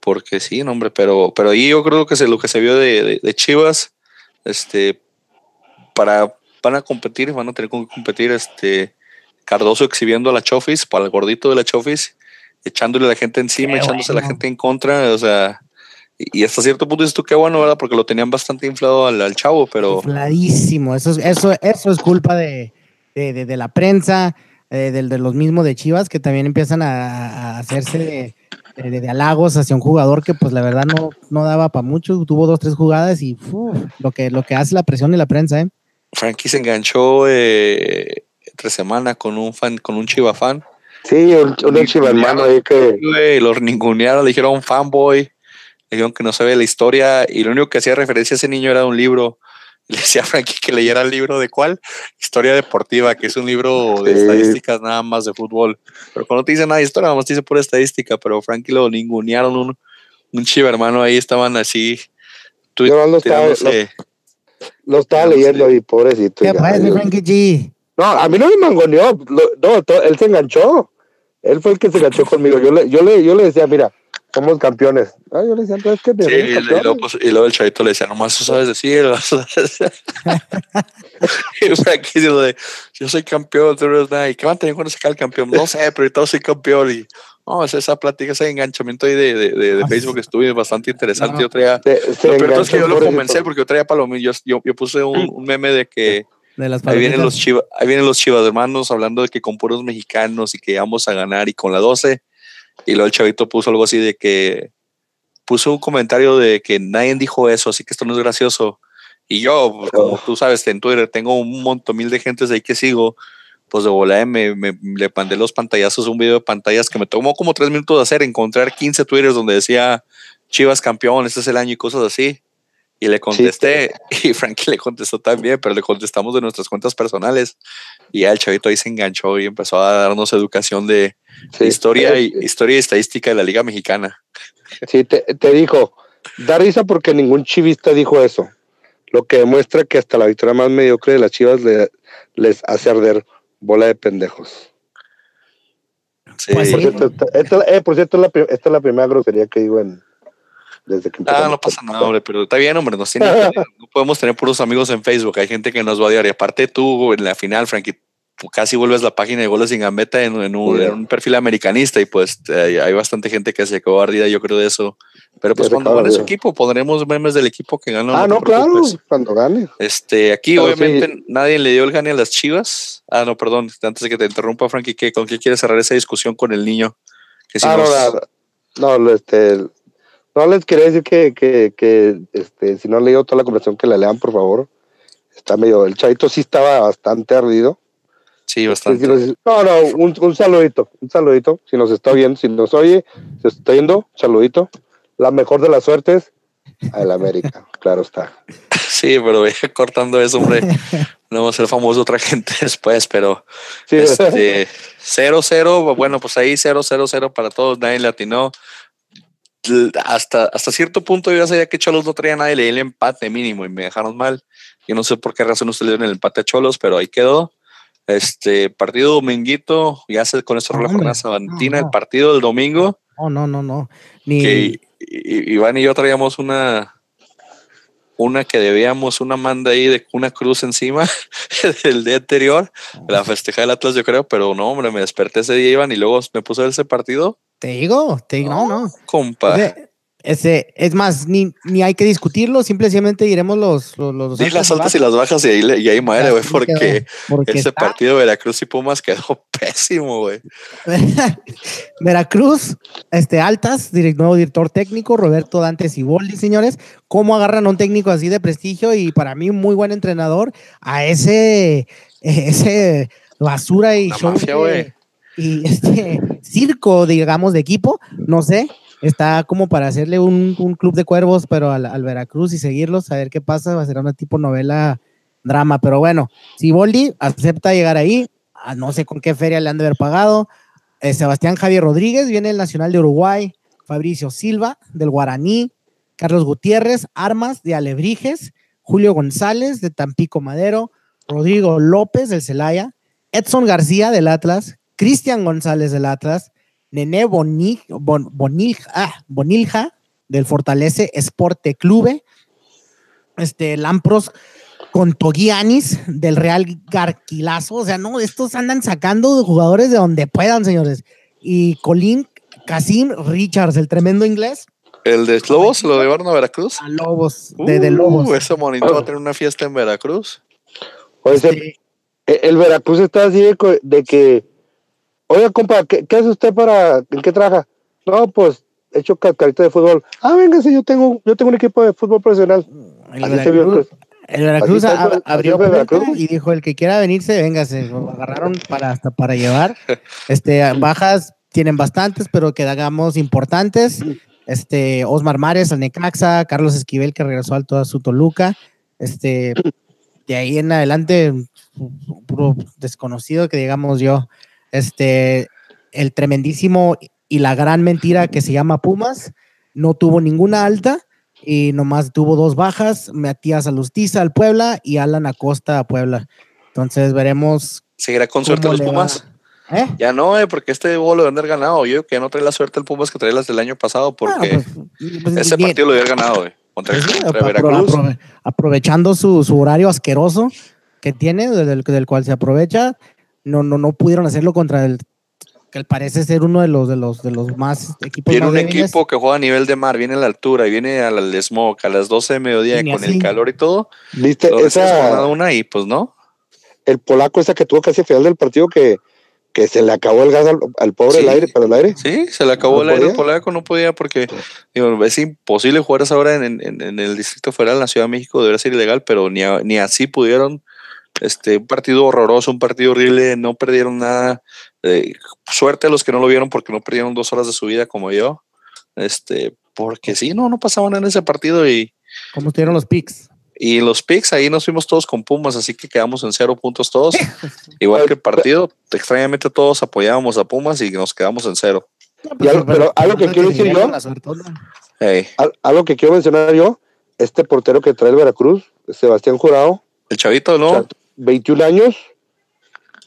A: porque sí, no, hombre, pero, pero ahí yo creo que se, lo que se vio de, Chivas, este, para, van a competir, van a tener que competir, este, Cardoso exhibiendo a la Chofis, para el gordito de la Chofis, echándole a la gente encima, echándose a la gente en contra, o sea, y, hasta cierto punto dices tú qué bueno, ¿verdad? Porque lo tenían bastante inflado al, chavo, pero...
C: Infladísimo, eso, eso, eso es culpa de, la prensa, eh, de, los mismos de Chivas, que también empiezan a, a hacerse... De, de, halagos hacia un jugador que pues la verdad no, no daba para mucho, tuvo dos, tres jugadas y lo, que, lo que hace la presión y la prensa, ¿eh?
A: Frankie se enganchó eh, entre semana con un fan, con un chiva fan.
B: Sí, un, un chiva hermano ahí que...
A: los ningunearon, le dijeron fanboy, le dijeron que no sabe la historia y lo único que hacía referencia a ese niño era un libro le decía a Frankie que leyera el libro de cuál? Historia deportiva, que es un libro de estadísticas nada más de fútbol. Pero cuando te dice nada de historia, nada más te dice pura estadística, pero Frankie lo ningunearon un, un chiva hermano ahí, estaban así.
B: Yo lo estaba, lo, estaba leyendo y pobrecito.
C: ¿Qué pasa, Frankie G?
B: No, a mí no me mangoneó, no, él se enganchó. Él fue el que se enganchó conmigo. Yo le, yo le, yo le decía, mira, somos campeones. Ah, yo le decía, entonces, ¿qué sí,
A: y, luego, pues, y, luego, el chavito le decía, nomás tú sabes decir. y Frankie de, yo soy campeón, tú eres nada. ¿Y qué van a tener cuando saca el campeón? No sé, pero ahorita soy campeón. Y no, esa plática, ese enganchamiento ahí de, de, de, de Facebook estuvo bastante interesante. Yo traía, lo es que yo lo comencé porque yo traía palomillo. Yo, yo, puse un, un, meme de que ahí, vienen los chivas, ahí vienen los chivas hermanos hablando de que con puros mexicanos y que vamos a ganar y con la 12 y luego el chavito puso algo así de que puso un comentario de que nadie dijo eso, así que esto no es gracioso. Y yo, pues, como tú sabes, en Twitter tengo un montón mil de gentes ahí que sigo, pues de volada me, me, le mandé los pantallazos, un video de pantallas que me tomó como tres minutos de hacer, encontrar 15 Twitters donde decía Chivas campeón, este es el año y cosas así. Y le contesté, y Frankie le contestó también, pero le contestamos de nuestras cuentas personales. Y ya el chavito ahí se enganchó y empezó a darnos educación de, historia, y, historia y estadística de la Liga Mexicana.
B: Sí, te, te, dijo, da risa porque ningún chivista dijo eso. Lo que demuestra que hasta la victoria más mediocre de las chivas les hace arder bola de pendejos. Sí. Pues por cierto, esta, eh, por cierto esta, es la primera grosería que digo en, desde que
A: Ah, no pasa nada, hombre, pero está bien, hombre, no podemos tener puros amigos en Facebook, hay gente que nos va a odiar. Y aparte tú, en la final, Frankie, casi vuelves la página de goles sin gambeta en, en, un, perfil americanista y pues eh, hay bastante gente que se quedó ardida, yo creo de eso. Pero pues cuando gane su equipo, pondremos memes del equipo que ganó.
B: Ah, no, claro, cuando gane.
A: Este, aquí obviamente nadie le dio el gane a las chivas. Ah, no, perdón, antes de que te interrumpa, Frankie, ¿qué, ¿con qué quieres cerrar esa discusión con el niño?
B: Que si ah, no, no, este, no les quería decir que, que, que este, si no han leído toda la conversación, que la lean, por favor. Está medio, el chavito sí estaba bastante ardido
A: Sí, bastante.
B: no, no, un, un, saludito, un saludito. Si nos está viendo, si nos oye, si está yendo, saludito. La mejor de las suertes a el América, claro está.
A: Sí, pero voy cortando eso, hombre. No vamos a ser famoso otra gente después, pero sí, este 0-0, bueno, pues ahí 0-0-0 para todos, nadie latino. Hasta, hasta cierto punto yo ya sabía que Cholos no traía nada y le di el empate mínimo y me dejaron mal. Yo no sé por qué razón ustedes le dieron el empate a Cholos, pero ahí quedó. Este partido dominguito, ya se con eso la jornada sabantina, el partido del domingo.
C: No, no, no, no. Ni...
A: Que Iván y yo traíamos una, una que debíamos una manda ahí de una cruz encima del día anterior, la festeja del Atlas, yo creo, pero no, hombre, me desperté ese día, Iván, y luego me puse a ver ese partido.
C: Te digo, te digo, no, no.
A: Compa.
C: Ese, es más, ni, ni hay que discutirlo, simplemente iremos los. los, los
A: las altas y las bajas y ahí, y ahí madre, güey, porque, ese partido de Veracruz y Pumas quedó pésimo, güey.
C: Veracruz, este, altas, nuevo director técnico, Roberto Dante Ciboldi, señores. ¿Cómo agarran a un técnico así de prestigio y para mí un muy buen entrenador a ese, ese basura y show y este circo, digamos, de equipo? No sé está como para hacerle un, club de cuervos, pero al, Veracruz y seguirlos, a ver qué pasa, va a ser una tipo novela drama, pero bueno, si Boldi acepta llegar ahí, ah, no sé con qué feria le han de haber pagado, eh, Sebastián Javier Rodríguez viene el Nacional de Uruguay, Fabricio Silva del Guaraní, Carlos Gutiérrez, Armas de Alebrijes, Julio González de Tampico Madero, Rodrigo López del Celaya, Edson García del Atlas, Cristian González del Atlas, Nene Bonilja, ah, Bonilja del Fortalece Esporte Clube, este Lampros con Toguianis del Real Garquilazo, o sea, no, estos andan sacando jugadores de donde puedan, señores. Y Colín Casim Richards, el tremendo inglés.
A: ¿El de Lobos lo llevaron a Veracruz?
C: A Lobos, de, Lobos.
A: Uh, ese monito va a tener una fiesta en Veracruz.
B: Oye, este, el Veracruz está así de que Oiga, compa, ¿qué, hace usted para, en qué trabaja? No, pues, he hecho cascarita de fútbol. Ah, véngase, yo tengo, yo tengo un equipo de fútbol profesional.
C: El Veracruz, el Veracruz abrió y dijo, el que quiera venirse, véngase. Lo agarraron para, hasta para llevar. Este, bajas tienen bastantes, pero que hagamos importantes. Este, Osmar Mares al Necaxa, Carlos Esquivel que regresó al toda su Toluca. Este, de ahí en adelante, puro desconocido que digamos yo este, el tremendísimo y la gran mentira que se llama Pumas, no tuvo ninguna alta y nomás tuvo dos bajas, Matías Alustiza al Puebla y Alan Acosta a Puebla. Entonces veremos.
A: ¿Seguirá con suerte los Pumas? ¿Eh? Ya no, eh, porque este bolo de haber ganado. Yo que no trae la suerte el Pumas que trae las del año pasado, porque ah, pues, pues, ese partido lo había ganado, eh, contra, pues Veracruz.
C: aprovechando su, horario asqueroso que tiene, del, del cual se aprovecha, no, no, no pudieron hacerlo contra el que parece ser uno de los de los de los más
A: equipos. Tiene un equipo que juega a nivel de mar, viene a la altura y viene al smoke a las 12 de mediodía con el calor y todo.
B: ¿Viste? esa
A: una y pues no.
B: El polaco esa que tuvo casi al final del partido que, que se le acabó el gas al, pobre el aire para el aire.
A: Sí, se le acabó el aire al polaco, no podía porque es imposible jugar esa hora en, en, el Distrito Federal, en la Ciudad de México, debería ser ilegal, pero ni, ni así pudieron este, un partido horroroso, un partido horrible, no perdieron nada. Eh, suerte a los que no lo vieron porque no perdieron dos horas de su vida como yo. Este, porque sí, no, no pasaban en ese partido y.
C: ¿Cómo estuvieron los picks?
A: Y los picks ahí nos fuimos todos con Pumas, así que quedamos en cero puntos todos. Igual que el partido, extrañamente todos apoyábamos a Pumas y nos quedamos en cero.
B: pero, algo que quiero decir yo, algo que quiero mencionar yo, este portero que trae el Veracruz, Sebastián Jurado.
A: El chavito, ¿no?
B: 21 años,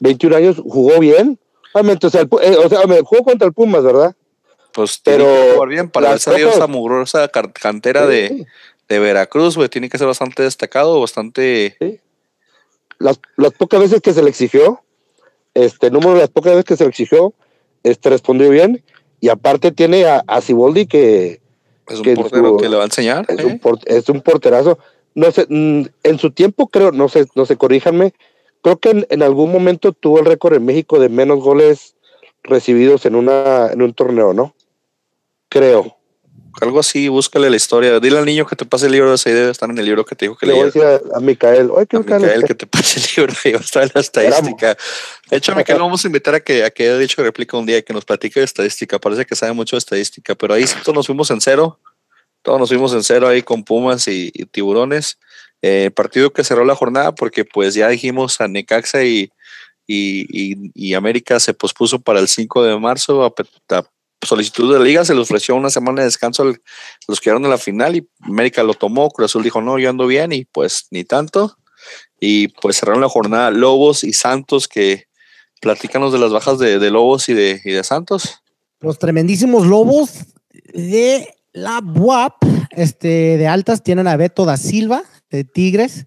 B: 21 años, jugó bien. Obviamente, o sea, eh, o sea, jugó contra el Pumas, ¿verdad?
A: Pues pero bien para haber salido esa mugrosa cantera de, de, Veracruz, güey, tiene que ser bastante destacado, bastante.
B: Las, las, pocas veces que se le exigió, este número de las pocas veces que se le exigió, este respondió bien. Y aparte tiene a, a Ciboldi que.
A: Es un portero que le va a enseñar.
B: Es, un, ¿eh? es un porterazo no sé, mm, en su tiempo creo, no sé, no sé, corríjanme, creo que en, algún momento tuvo el récord en México de menos goles recibidos en una en un torneo, ¿no? Creo.
A: Algo así, búscale la historia. Dile al niño que te pase el libro, ese debe estar en el libro que te dijo que
B: le voy a decir a, Micael, Oye,
A: a Micael que te pase el libro, ahí va a estar en la estadística. De hecho, a Micael vamos a invitar a que, a que haya dicho réplica un día y que nos platique de estadística. Parece que sabe mucho de estadística, pero ahí todos nos fuimos en cero todos nos fuimos en cero ahí con Pumas y, Tiburones. Eh, partido que cerró la jornada porque pues ya dijimos a Necaxa y, y, América se pospuso para el 5 de marzo a, solicitud de la liga se le ofreció una semana de descanso a los que llegaron a la final y América lo tomó. Cruz Azul dijo, no, yo ando bien y pues ni tanto. Y pues cerraron la jornada Lobos y Santos, que platícanos de las bajas de, Lobos y de, y de Santos.
C: Los tremendísimos Lobos de la BUAP, este, de altas, tienen a Beto da Silva, de Tigres,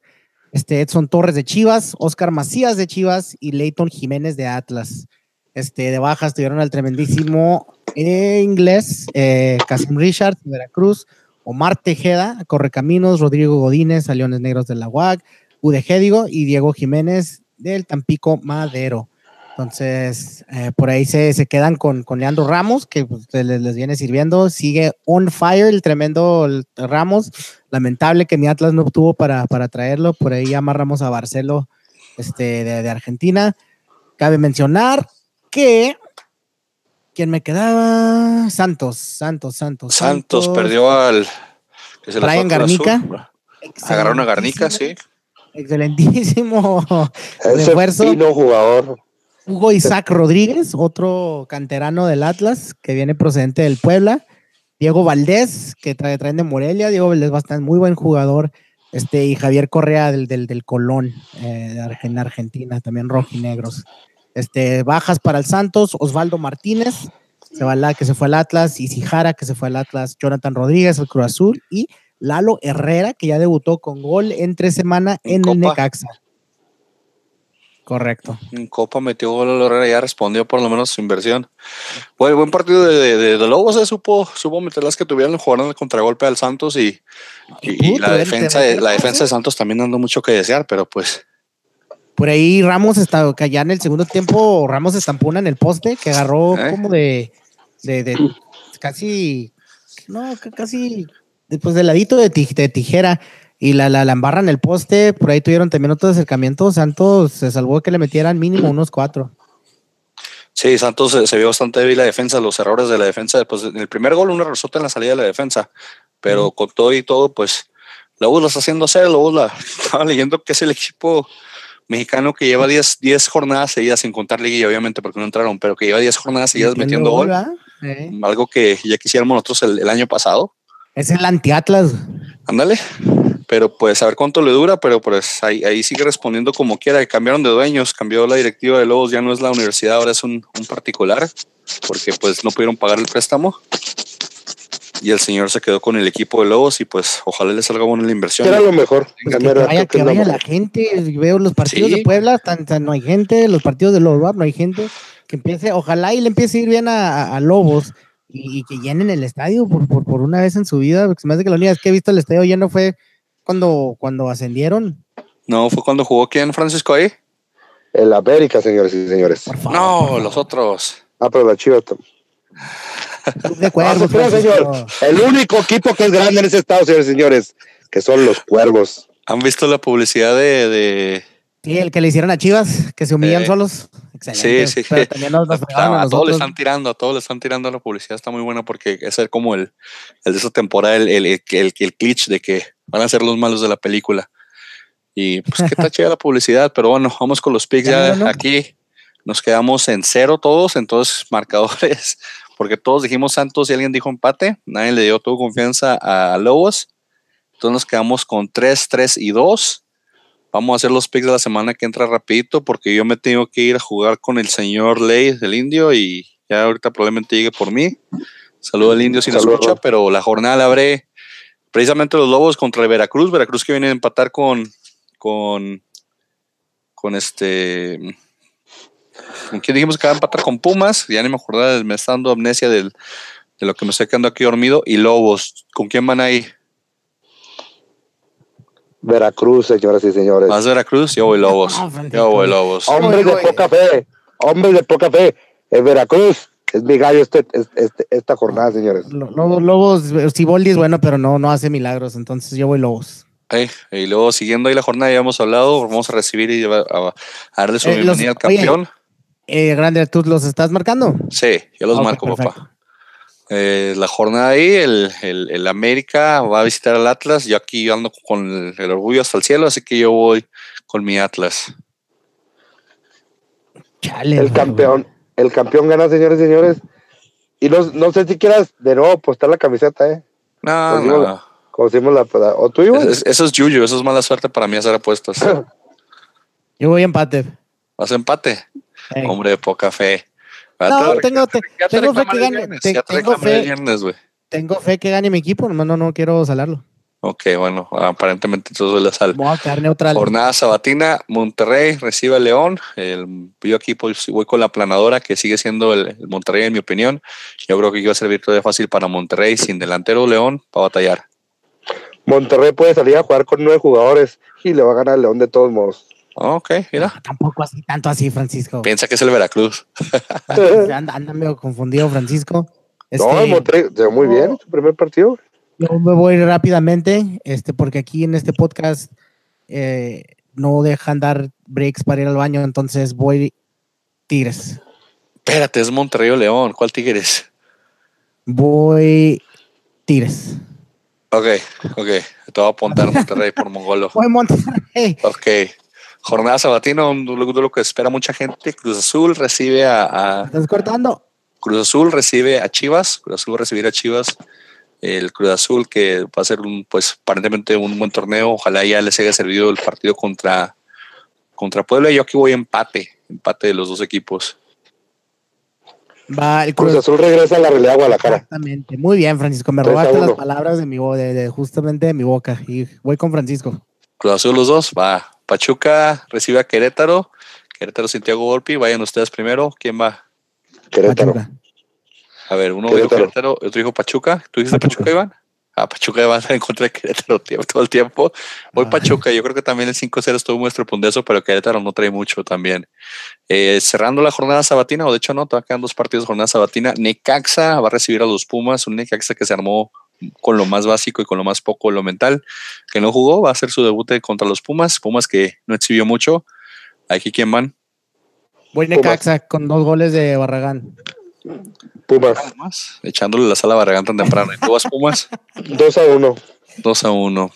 C: este, Edson Torres de Chivas, Oscar Macías de Chivas y Leighton Jiménez de Atlas. Este, de bajas tuvieron al tremendísimo inglés, eh, Casim Richard de Veracruz, Omar Tejeda, Correcaminos, Rodrigo Godínez, a Leones Negros de la UAC, Udegédigo y Diego Jiménez del Tampico Madero. Entonces, eh, por ahí se, se, quedan con, con Leandro Ramos, que pues, les, viene sirviendo. Sigue on fire el tremendo Ramos. Lamentable que mi Atlas no obtuvo para, para traerlo. Por ahí amarramos a Barcelo este, de, de Argentina. Cabe mencionar que ¿Quién me quedaba? Santos, Santos, Santos.
A: Santos, perdió al.
C: Brian Garnica.
A: Agarraron a Garnica, sí.
C: Excelentísimo esfuerzo.
B: jugador.
C: Hugo Isaac Rodríguez, otro canterano del Atlas que viene procedente del Puebla. Diego Valdés, que trae, traen de Morelia. Diego Valdés, bastante muy buen jugador. Este, y Javier Correa del, del, Colón, eh, de Argentina, también rojinegros. Este, bajas para el Santos, Osvaldo Martínez, que se fue al Atlas, y Sijara, que se fue al Atlas, Jonathan Rodríguez, el Cruz Azul, y Lalo Herrera, que ya debutó con gol en tres semanas en, el Necaxa. Correcto.
A: En Copa metió gol a Herrera, ya respondió por lo menos su inversión. Bueno, buen partido de, de, Lobos, se supo, supo meter las que tuvieron jugando el contragolpe al Santos y, y, la defensa, la defensa de Santos también dando mucho que desear, pero pues
C: por ahí Ramos está, que ya en el segundo tiempo Ramos estampó en el poste que agarró ¿Eh? como de, de, casi, no, casi después del ladito de, tijera y la, la, la embarra en el poste. Por ahí tuvieron también otro acercamiento. Santos se salvó que le metieran mínimo unos cuatro.
A: Sí, Santos se, vio bastante débil la defensa, los errores de la defensa. Después, en el primer gol, una resota en la salida de la defensa, pero con todo y todo, pues la U está haciendo hacer. La U la, estaba leyendo que es el equipo mexicano que lleva 10, 10 jornadas seguidas, sin contar liguilla, obviamente, porque no entraron, pero que lleva 10 jornadas seguidas metiendo gol. Algo que ya quisiéramos nosotros el, año pasado.
C: Es el anti-Atlas.
A: Ándale. Pero pues a ver cuánto le dura, pero pues ahí, ahí sigue respondiendo como quiera. Cambiaron de dueños, cambió la directiva de Lobos, ya no es la universidad, ahora es un, un particular, porque pues no pudieron pagar el préstamo y el señor se quedó con el equipo de Lobos y pues ojalá le salga buena la inversión.
B: Era lo mejor.
C: Pues que, vaya, que vaya la gente. Veo los partidos de Puebla, no hay gente. Los partidos de Lobos, no hay gente. Que empiece, ojalá y le empiece a ir bien a, Lobos y, que llenen el estadio por, por, por, una vez en su vida. Porque se me hace que la única vez que he visto el estadio lleno fue cuando, cuando ascendieron.
A: No, fue cuando jugó quién, Francisco, ahí.
B: El América, señores y señores.
A: no, los otros.
B: Ah, pero la Chivas.
C: De cuervos,
B: señor. El único equipo que es grande en ese estado, señores y señores, que son los cuervos.
A: ¿Han visto la publicidad de,
C: Sí, el que le hicieron a Chivas, que se humillan solos.
A: Excelente. Sí, sí. a, todos le están tirando, a todos le están tirando la publicidad. Está muy buena porque es como el, el de esa temporada, el, el, el, el, el glitch de que van a ser los malos de la película. Y pues qué está chida la publicidad, pero bueno, vamos con los picks ya, aquí. Nos quedamos en cero todos, entonces marcadores porque todos dijimos Santos y alguien dijo empate, nadie le dio toda confianza a, Lobos. Entonces nos quedamos con 3, 3 y 2. Vamos a hacer los picks de la semana que entra rapidito porque yo me tengo que ir a jugar con el señor Ley del Indio y ya ahorita probablemente llegue por mí. Saludo al Indio si nos escucha, pero la jornada la abre precisamente los Lobos contra el Veracruz. Veracruz que viene a empatar con, con, con este ¿Con quién dijimos que va a empatar con Pumas? Ya ni me acordaba, me está dando amnesia de lo que me estoy quedando aquí dormido. Y Lobos, ¿con quién van ahí?
B: Veracruz, señoras y señores.
A: ¿Más Veracruz? Yo voy Lobos. Yo voy Lobos.
B: Hombre de poca fe. Hombre de poca fe. Es Veracruz. Es mi gallo este, este, esta jornada, señores.
C: Lobos, Lobos, Siboldi es bueno, pero no, no hace milagros. Entonces yo voy Lobos.
A: y luego siguiendo ahí la jornada ya hemos hablado, vamos a recibir y a, darle su eh, bienvenida al campeón.
C: Eh, grande, ¿tú los estás marcando?
A: Sí, yo los marco, papá. Eh, la jornada ahí, el, el, América va a visitar al Atlas. Yo aquí ando con el, orgullo hasta el cielo, así que yo voy con mi Atlas.
B: el campeón, el campeón gana, señores y señores. y no, no sé si quieras de nuevo postar la camiseta, ¿eh?
A: No,
B: Como
A: no.
B: la- como decimos la pues, ¿O tú, Iván?
A: Es- Eso es yuyu, eso es mala suerte para mí hacer apuestas.
C: Yo voy a empate.
A: ¿Vas a empate? Hombre de poca fe.
C: No,
A: te-
C: tengo, te-
A: ya te
C: tengo fe que gane.
A: viernes,
C: te-
A: ya te
C: tengo, fe,
A: viernes, güey.
C: tengo fe que gane mi equipo, no, no, no quiero salarlo.
A: Ok, bueno, aparentemente entonces la sal.
C: Voy a quedar neutral.
A: Jornada sabatina, Monterrey recibe a León. El, yo aquí pues, voy con la planadora, que sigue siendo el, el Monterrey, en mi opinión. Yo creo que iba a ser de fácil para Monterrey. Sin delantero, León va a batallar.
B: Monterrey puede salir a jugar con nueve jugadores y le va a ganar al León de todos modos.
A: Ok, mira.
C: No, tampoco así, tanto así, Francisco.
A: Piensa que es el Veracruz.
C: Anda, anda medio confundido, Francisco.
B: No,
C: Este,
B: el Monterrey se ve muy bien en su primer partido.
C: Yo me voy rápidamente, este, porque aquí en este podcast eh, no dejan dar breaks para ir al baño, entonces voy Tigres.
A: Espérate, es Monterrey o León. ¿Cuál Tigres?
C: Voy Tigres.
A: Ok, ok. Te voy a apuntar Monterrey por mongolo.
C: Voy Monterrey.
A: Ok. Jornada sabatina, un duelo que espera mucha gente. Cruz Azul recibe a, a-
C: ¿Estás cortando?
A: Cruz Azul recibe a Chivas. Cruz Azul va a recibir a Chivas. El Cruz Azul que va a ser un, pues, aparentemente un buen torneo. Ojalá ya les haya servido el partido contra, contra Puebla. Yo aquí voy empate, empate de los dos equipos.
C: Va el
B: Cruz
C: Cruz.
B: Azul regresa a la realidad Guadalajara.
C: Exactamente. Muy bien, Francisco. Me robaste las palabras de mi de, de- justamente de mi boca. Y voy con Francisco.
A: Cruz Azul los dos, va. Pachuca recibe a Querétaro. Querétaro Santiago Golpi. Vayan ustedes primero. ¿Quién va?
B: Querétaro.
C: Pachuca.
A: A ver, uno dijo
B: Querétaro.
A: Otro dijo Pachuca. ¿Tú dijiste Pachuca,
C: Pachuca.
A: Iván? Ah, Pachuca va a estar en contra de Querétaro todo el tiempo. Voy
C: Ah.
A: Pachuca, yo creo que también el 5-0 estuvo muy estrepitoso, pero Querétaro no trae mucho también. Eh, cerrando la jornada sabatina, o de hecho no, todavía quedan dos partidos de jornada sabatina. Necaxa va a recibir a los Pumas, un Necaxa que se armó con lo más básico y con lo más poco lo mental, que no jugó, va a hacer su debut contra los Pumas, Pumas que no exhibió mucho. Aquí quién van?
C: Voy Necaxa con dos goles de Barragán.
B: Pumas.
A: Pumas, echándole la sala a Barragán tan temprano. ¿Y tú vas Pumas?
B: 2 a 1.
A: 2 a 1.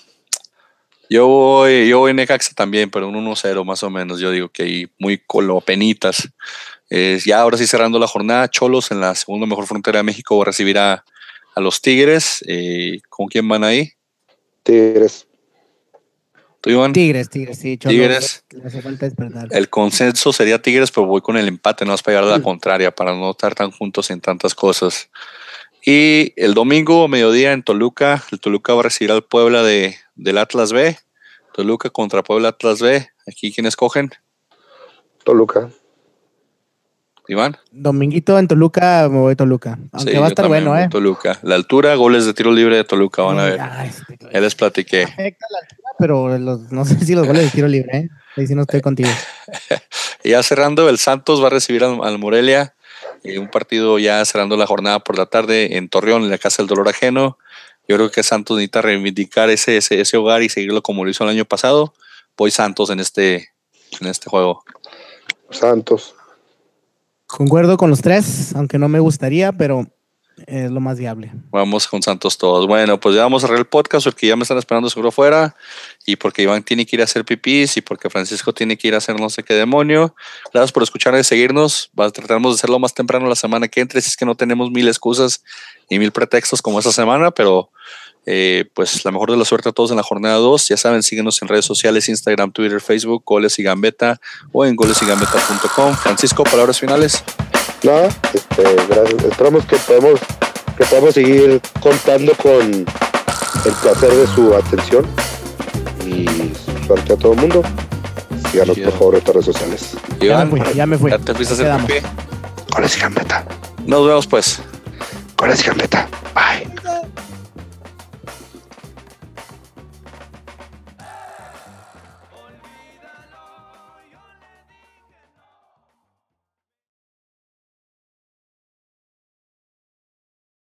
A: Yo voy, yo voy Necaxa también, pero un 1-0 más o menos. Yo digo que ahí muy colopenitas. Eh, ya ahora sí cerrando la jornada, Cholos en la segunda mejor frontera de México va a recibir a, a los Tigres. Eh, ¿Con quién van ahí?
B: Tigres.
A: ¿Tú, Iván?
C: Tigres, Tigres, sí. Cholos.
A: Tigres.
C: Le hace falta despertar.
A: El consenso sería Tigres, pero voy con el empate, no vas para llevar a la contraria, para no estar tan juntos en tantas cosas. Y el domingo, mediodía, en Toluca, el Toluca va a recibir al Puebla de, del Atlas B. Toluca contra Puebla Atlas B. Aquí, ¿quién escogen?
B: Toluca.
A: Iván.
C: Dominguito en Toluca, me voy Toluca. Aunque
A: Sí,
C: va a estar bueno, ¿eh?
A: Toluca. La altura, goles de tiro libre de Toluca, van a ver.
C: Ay, este-
A: Ya les platiqué.
C: Afecta la altura, pero los- no sé si los goles de tiro libre, ¿eh? Ahí sí no estoy contigo.
A: Y ya cerrando, el Santos va a recibir al, al Morelia. eh, un partido ya cerrando la jornada por la tarde en Torreón, en la Casa del Dolor Ajeno. Yo creo que Santos necesita reivindicar ese, ese, ese hogar y seguirlo como lo hizo el año pasado. Voy Santos en este, en este juego.
B: Santos.
C: Concuerdo con los tres, aunque no me gustaría, pero es lo más viable.
A: Vamos con Santos todos. Bueno, pues ya vamos a cerrar el podcast porque ya me están esperando seguro fuera y porque Iván tiene que ir a hacer pipís y porque Francisco tiene que ir a hacer no sé qué demonio. Gracias por escuchar y seguirnos. Trataremos de hacerlo más temprano la semana que entre, si es que no tenemos mil excusas y mil pretextos como esta semana, pero eh, pues la mejor de la suerte a todos en la jornada 2. Ya saben, síguenos en redes sociales, Instagram, Twitter, Facebook, Goles y Gambeta o en golesigambeta.com. Francisco, palabras finales.
B: Nada, este, gracias. Esperamos que podamos, que podamos seguir contando con el placer de su atención. Y suerte a todo el mundo. Síganos
A: Chido.
B: por favor en redes sociales.
C: Ya
A: Iván,
C: me fui, ya me fui.
A: ya te fuiste a hacer pipí.
B: Y Gambetta.
A: Nos vemos pues.
B: Y Gambetta. Bye.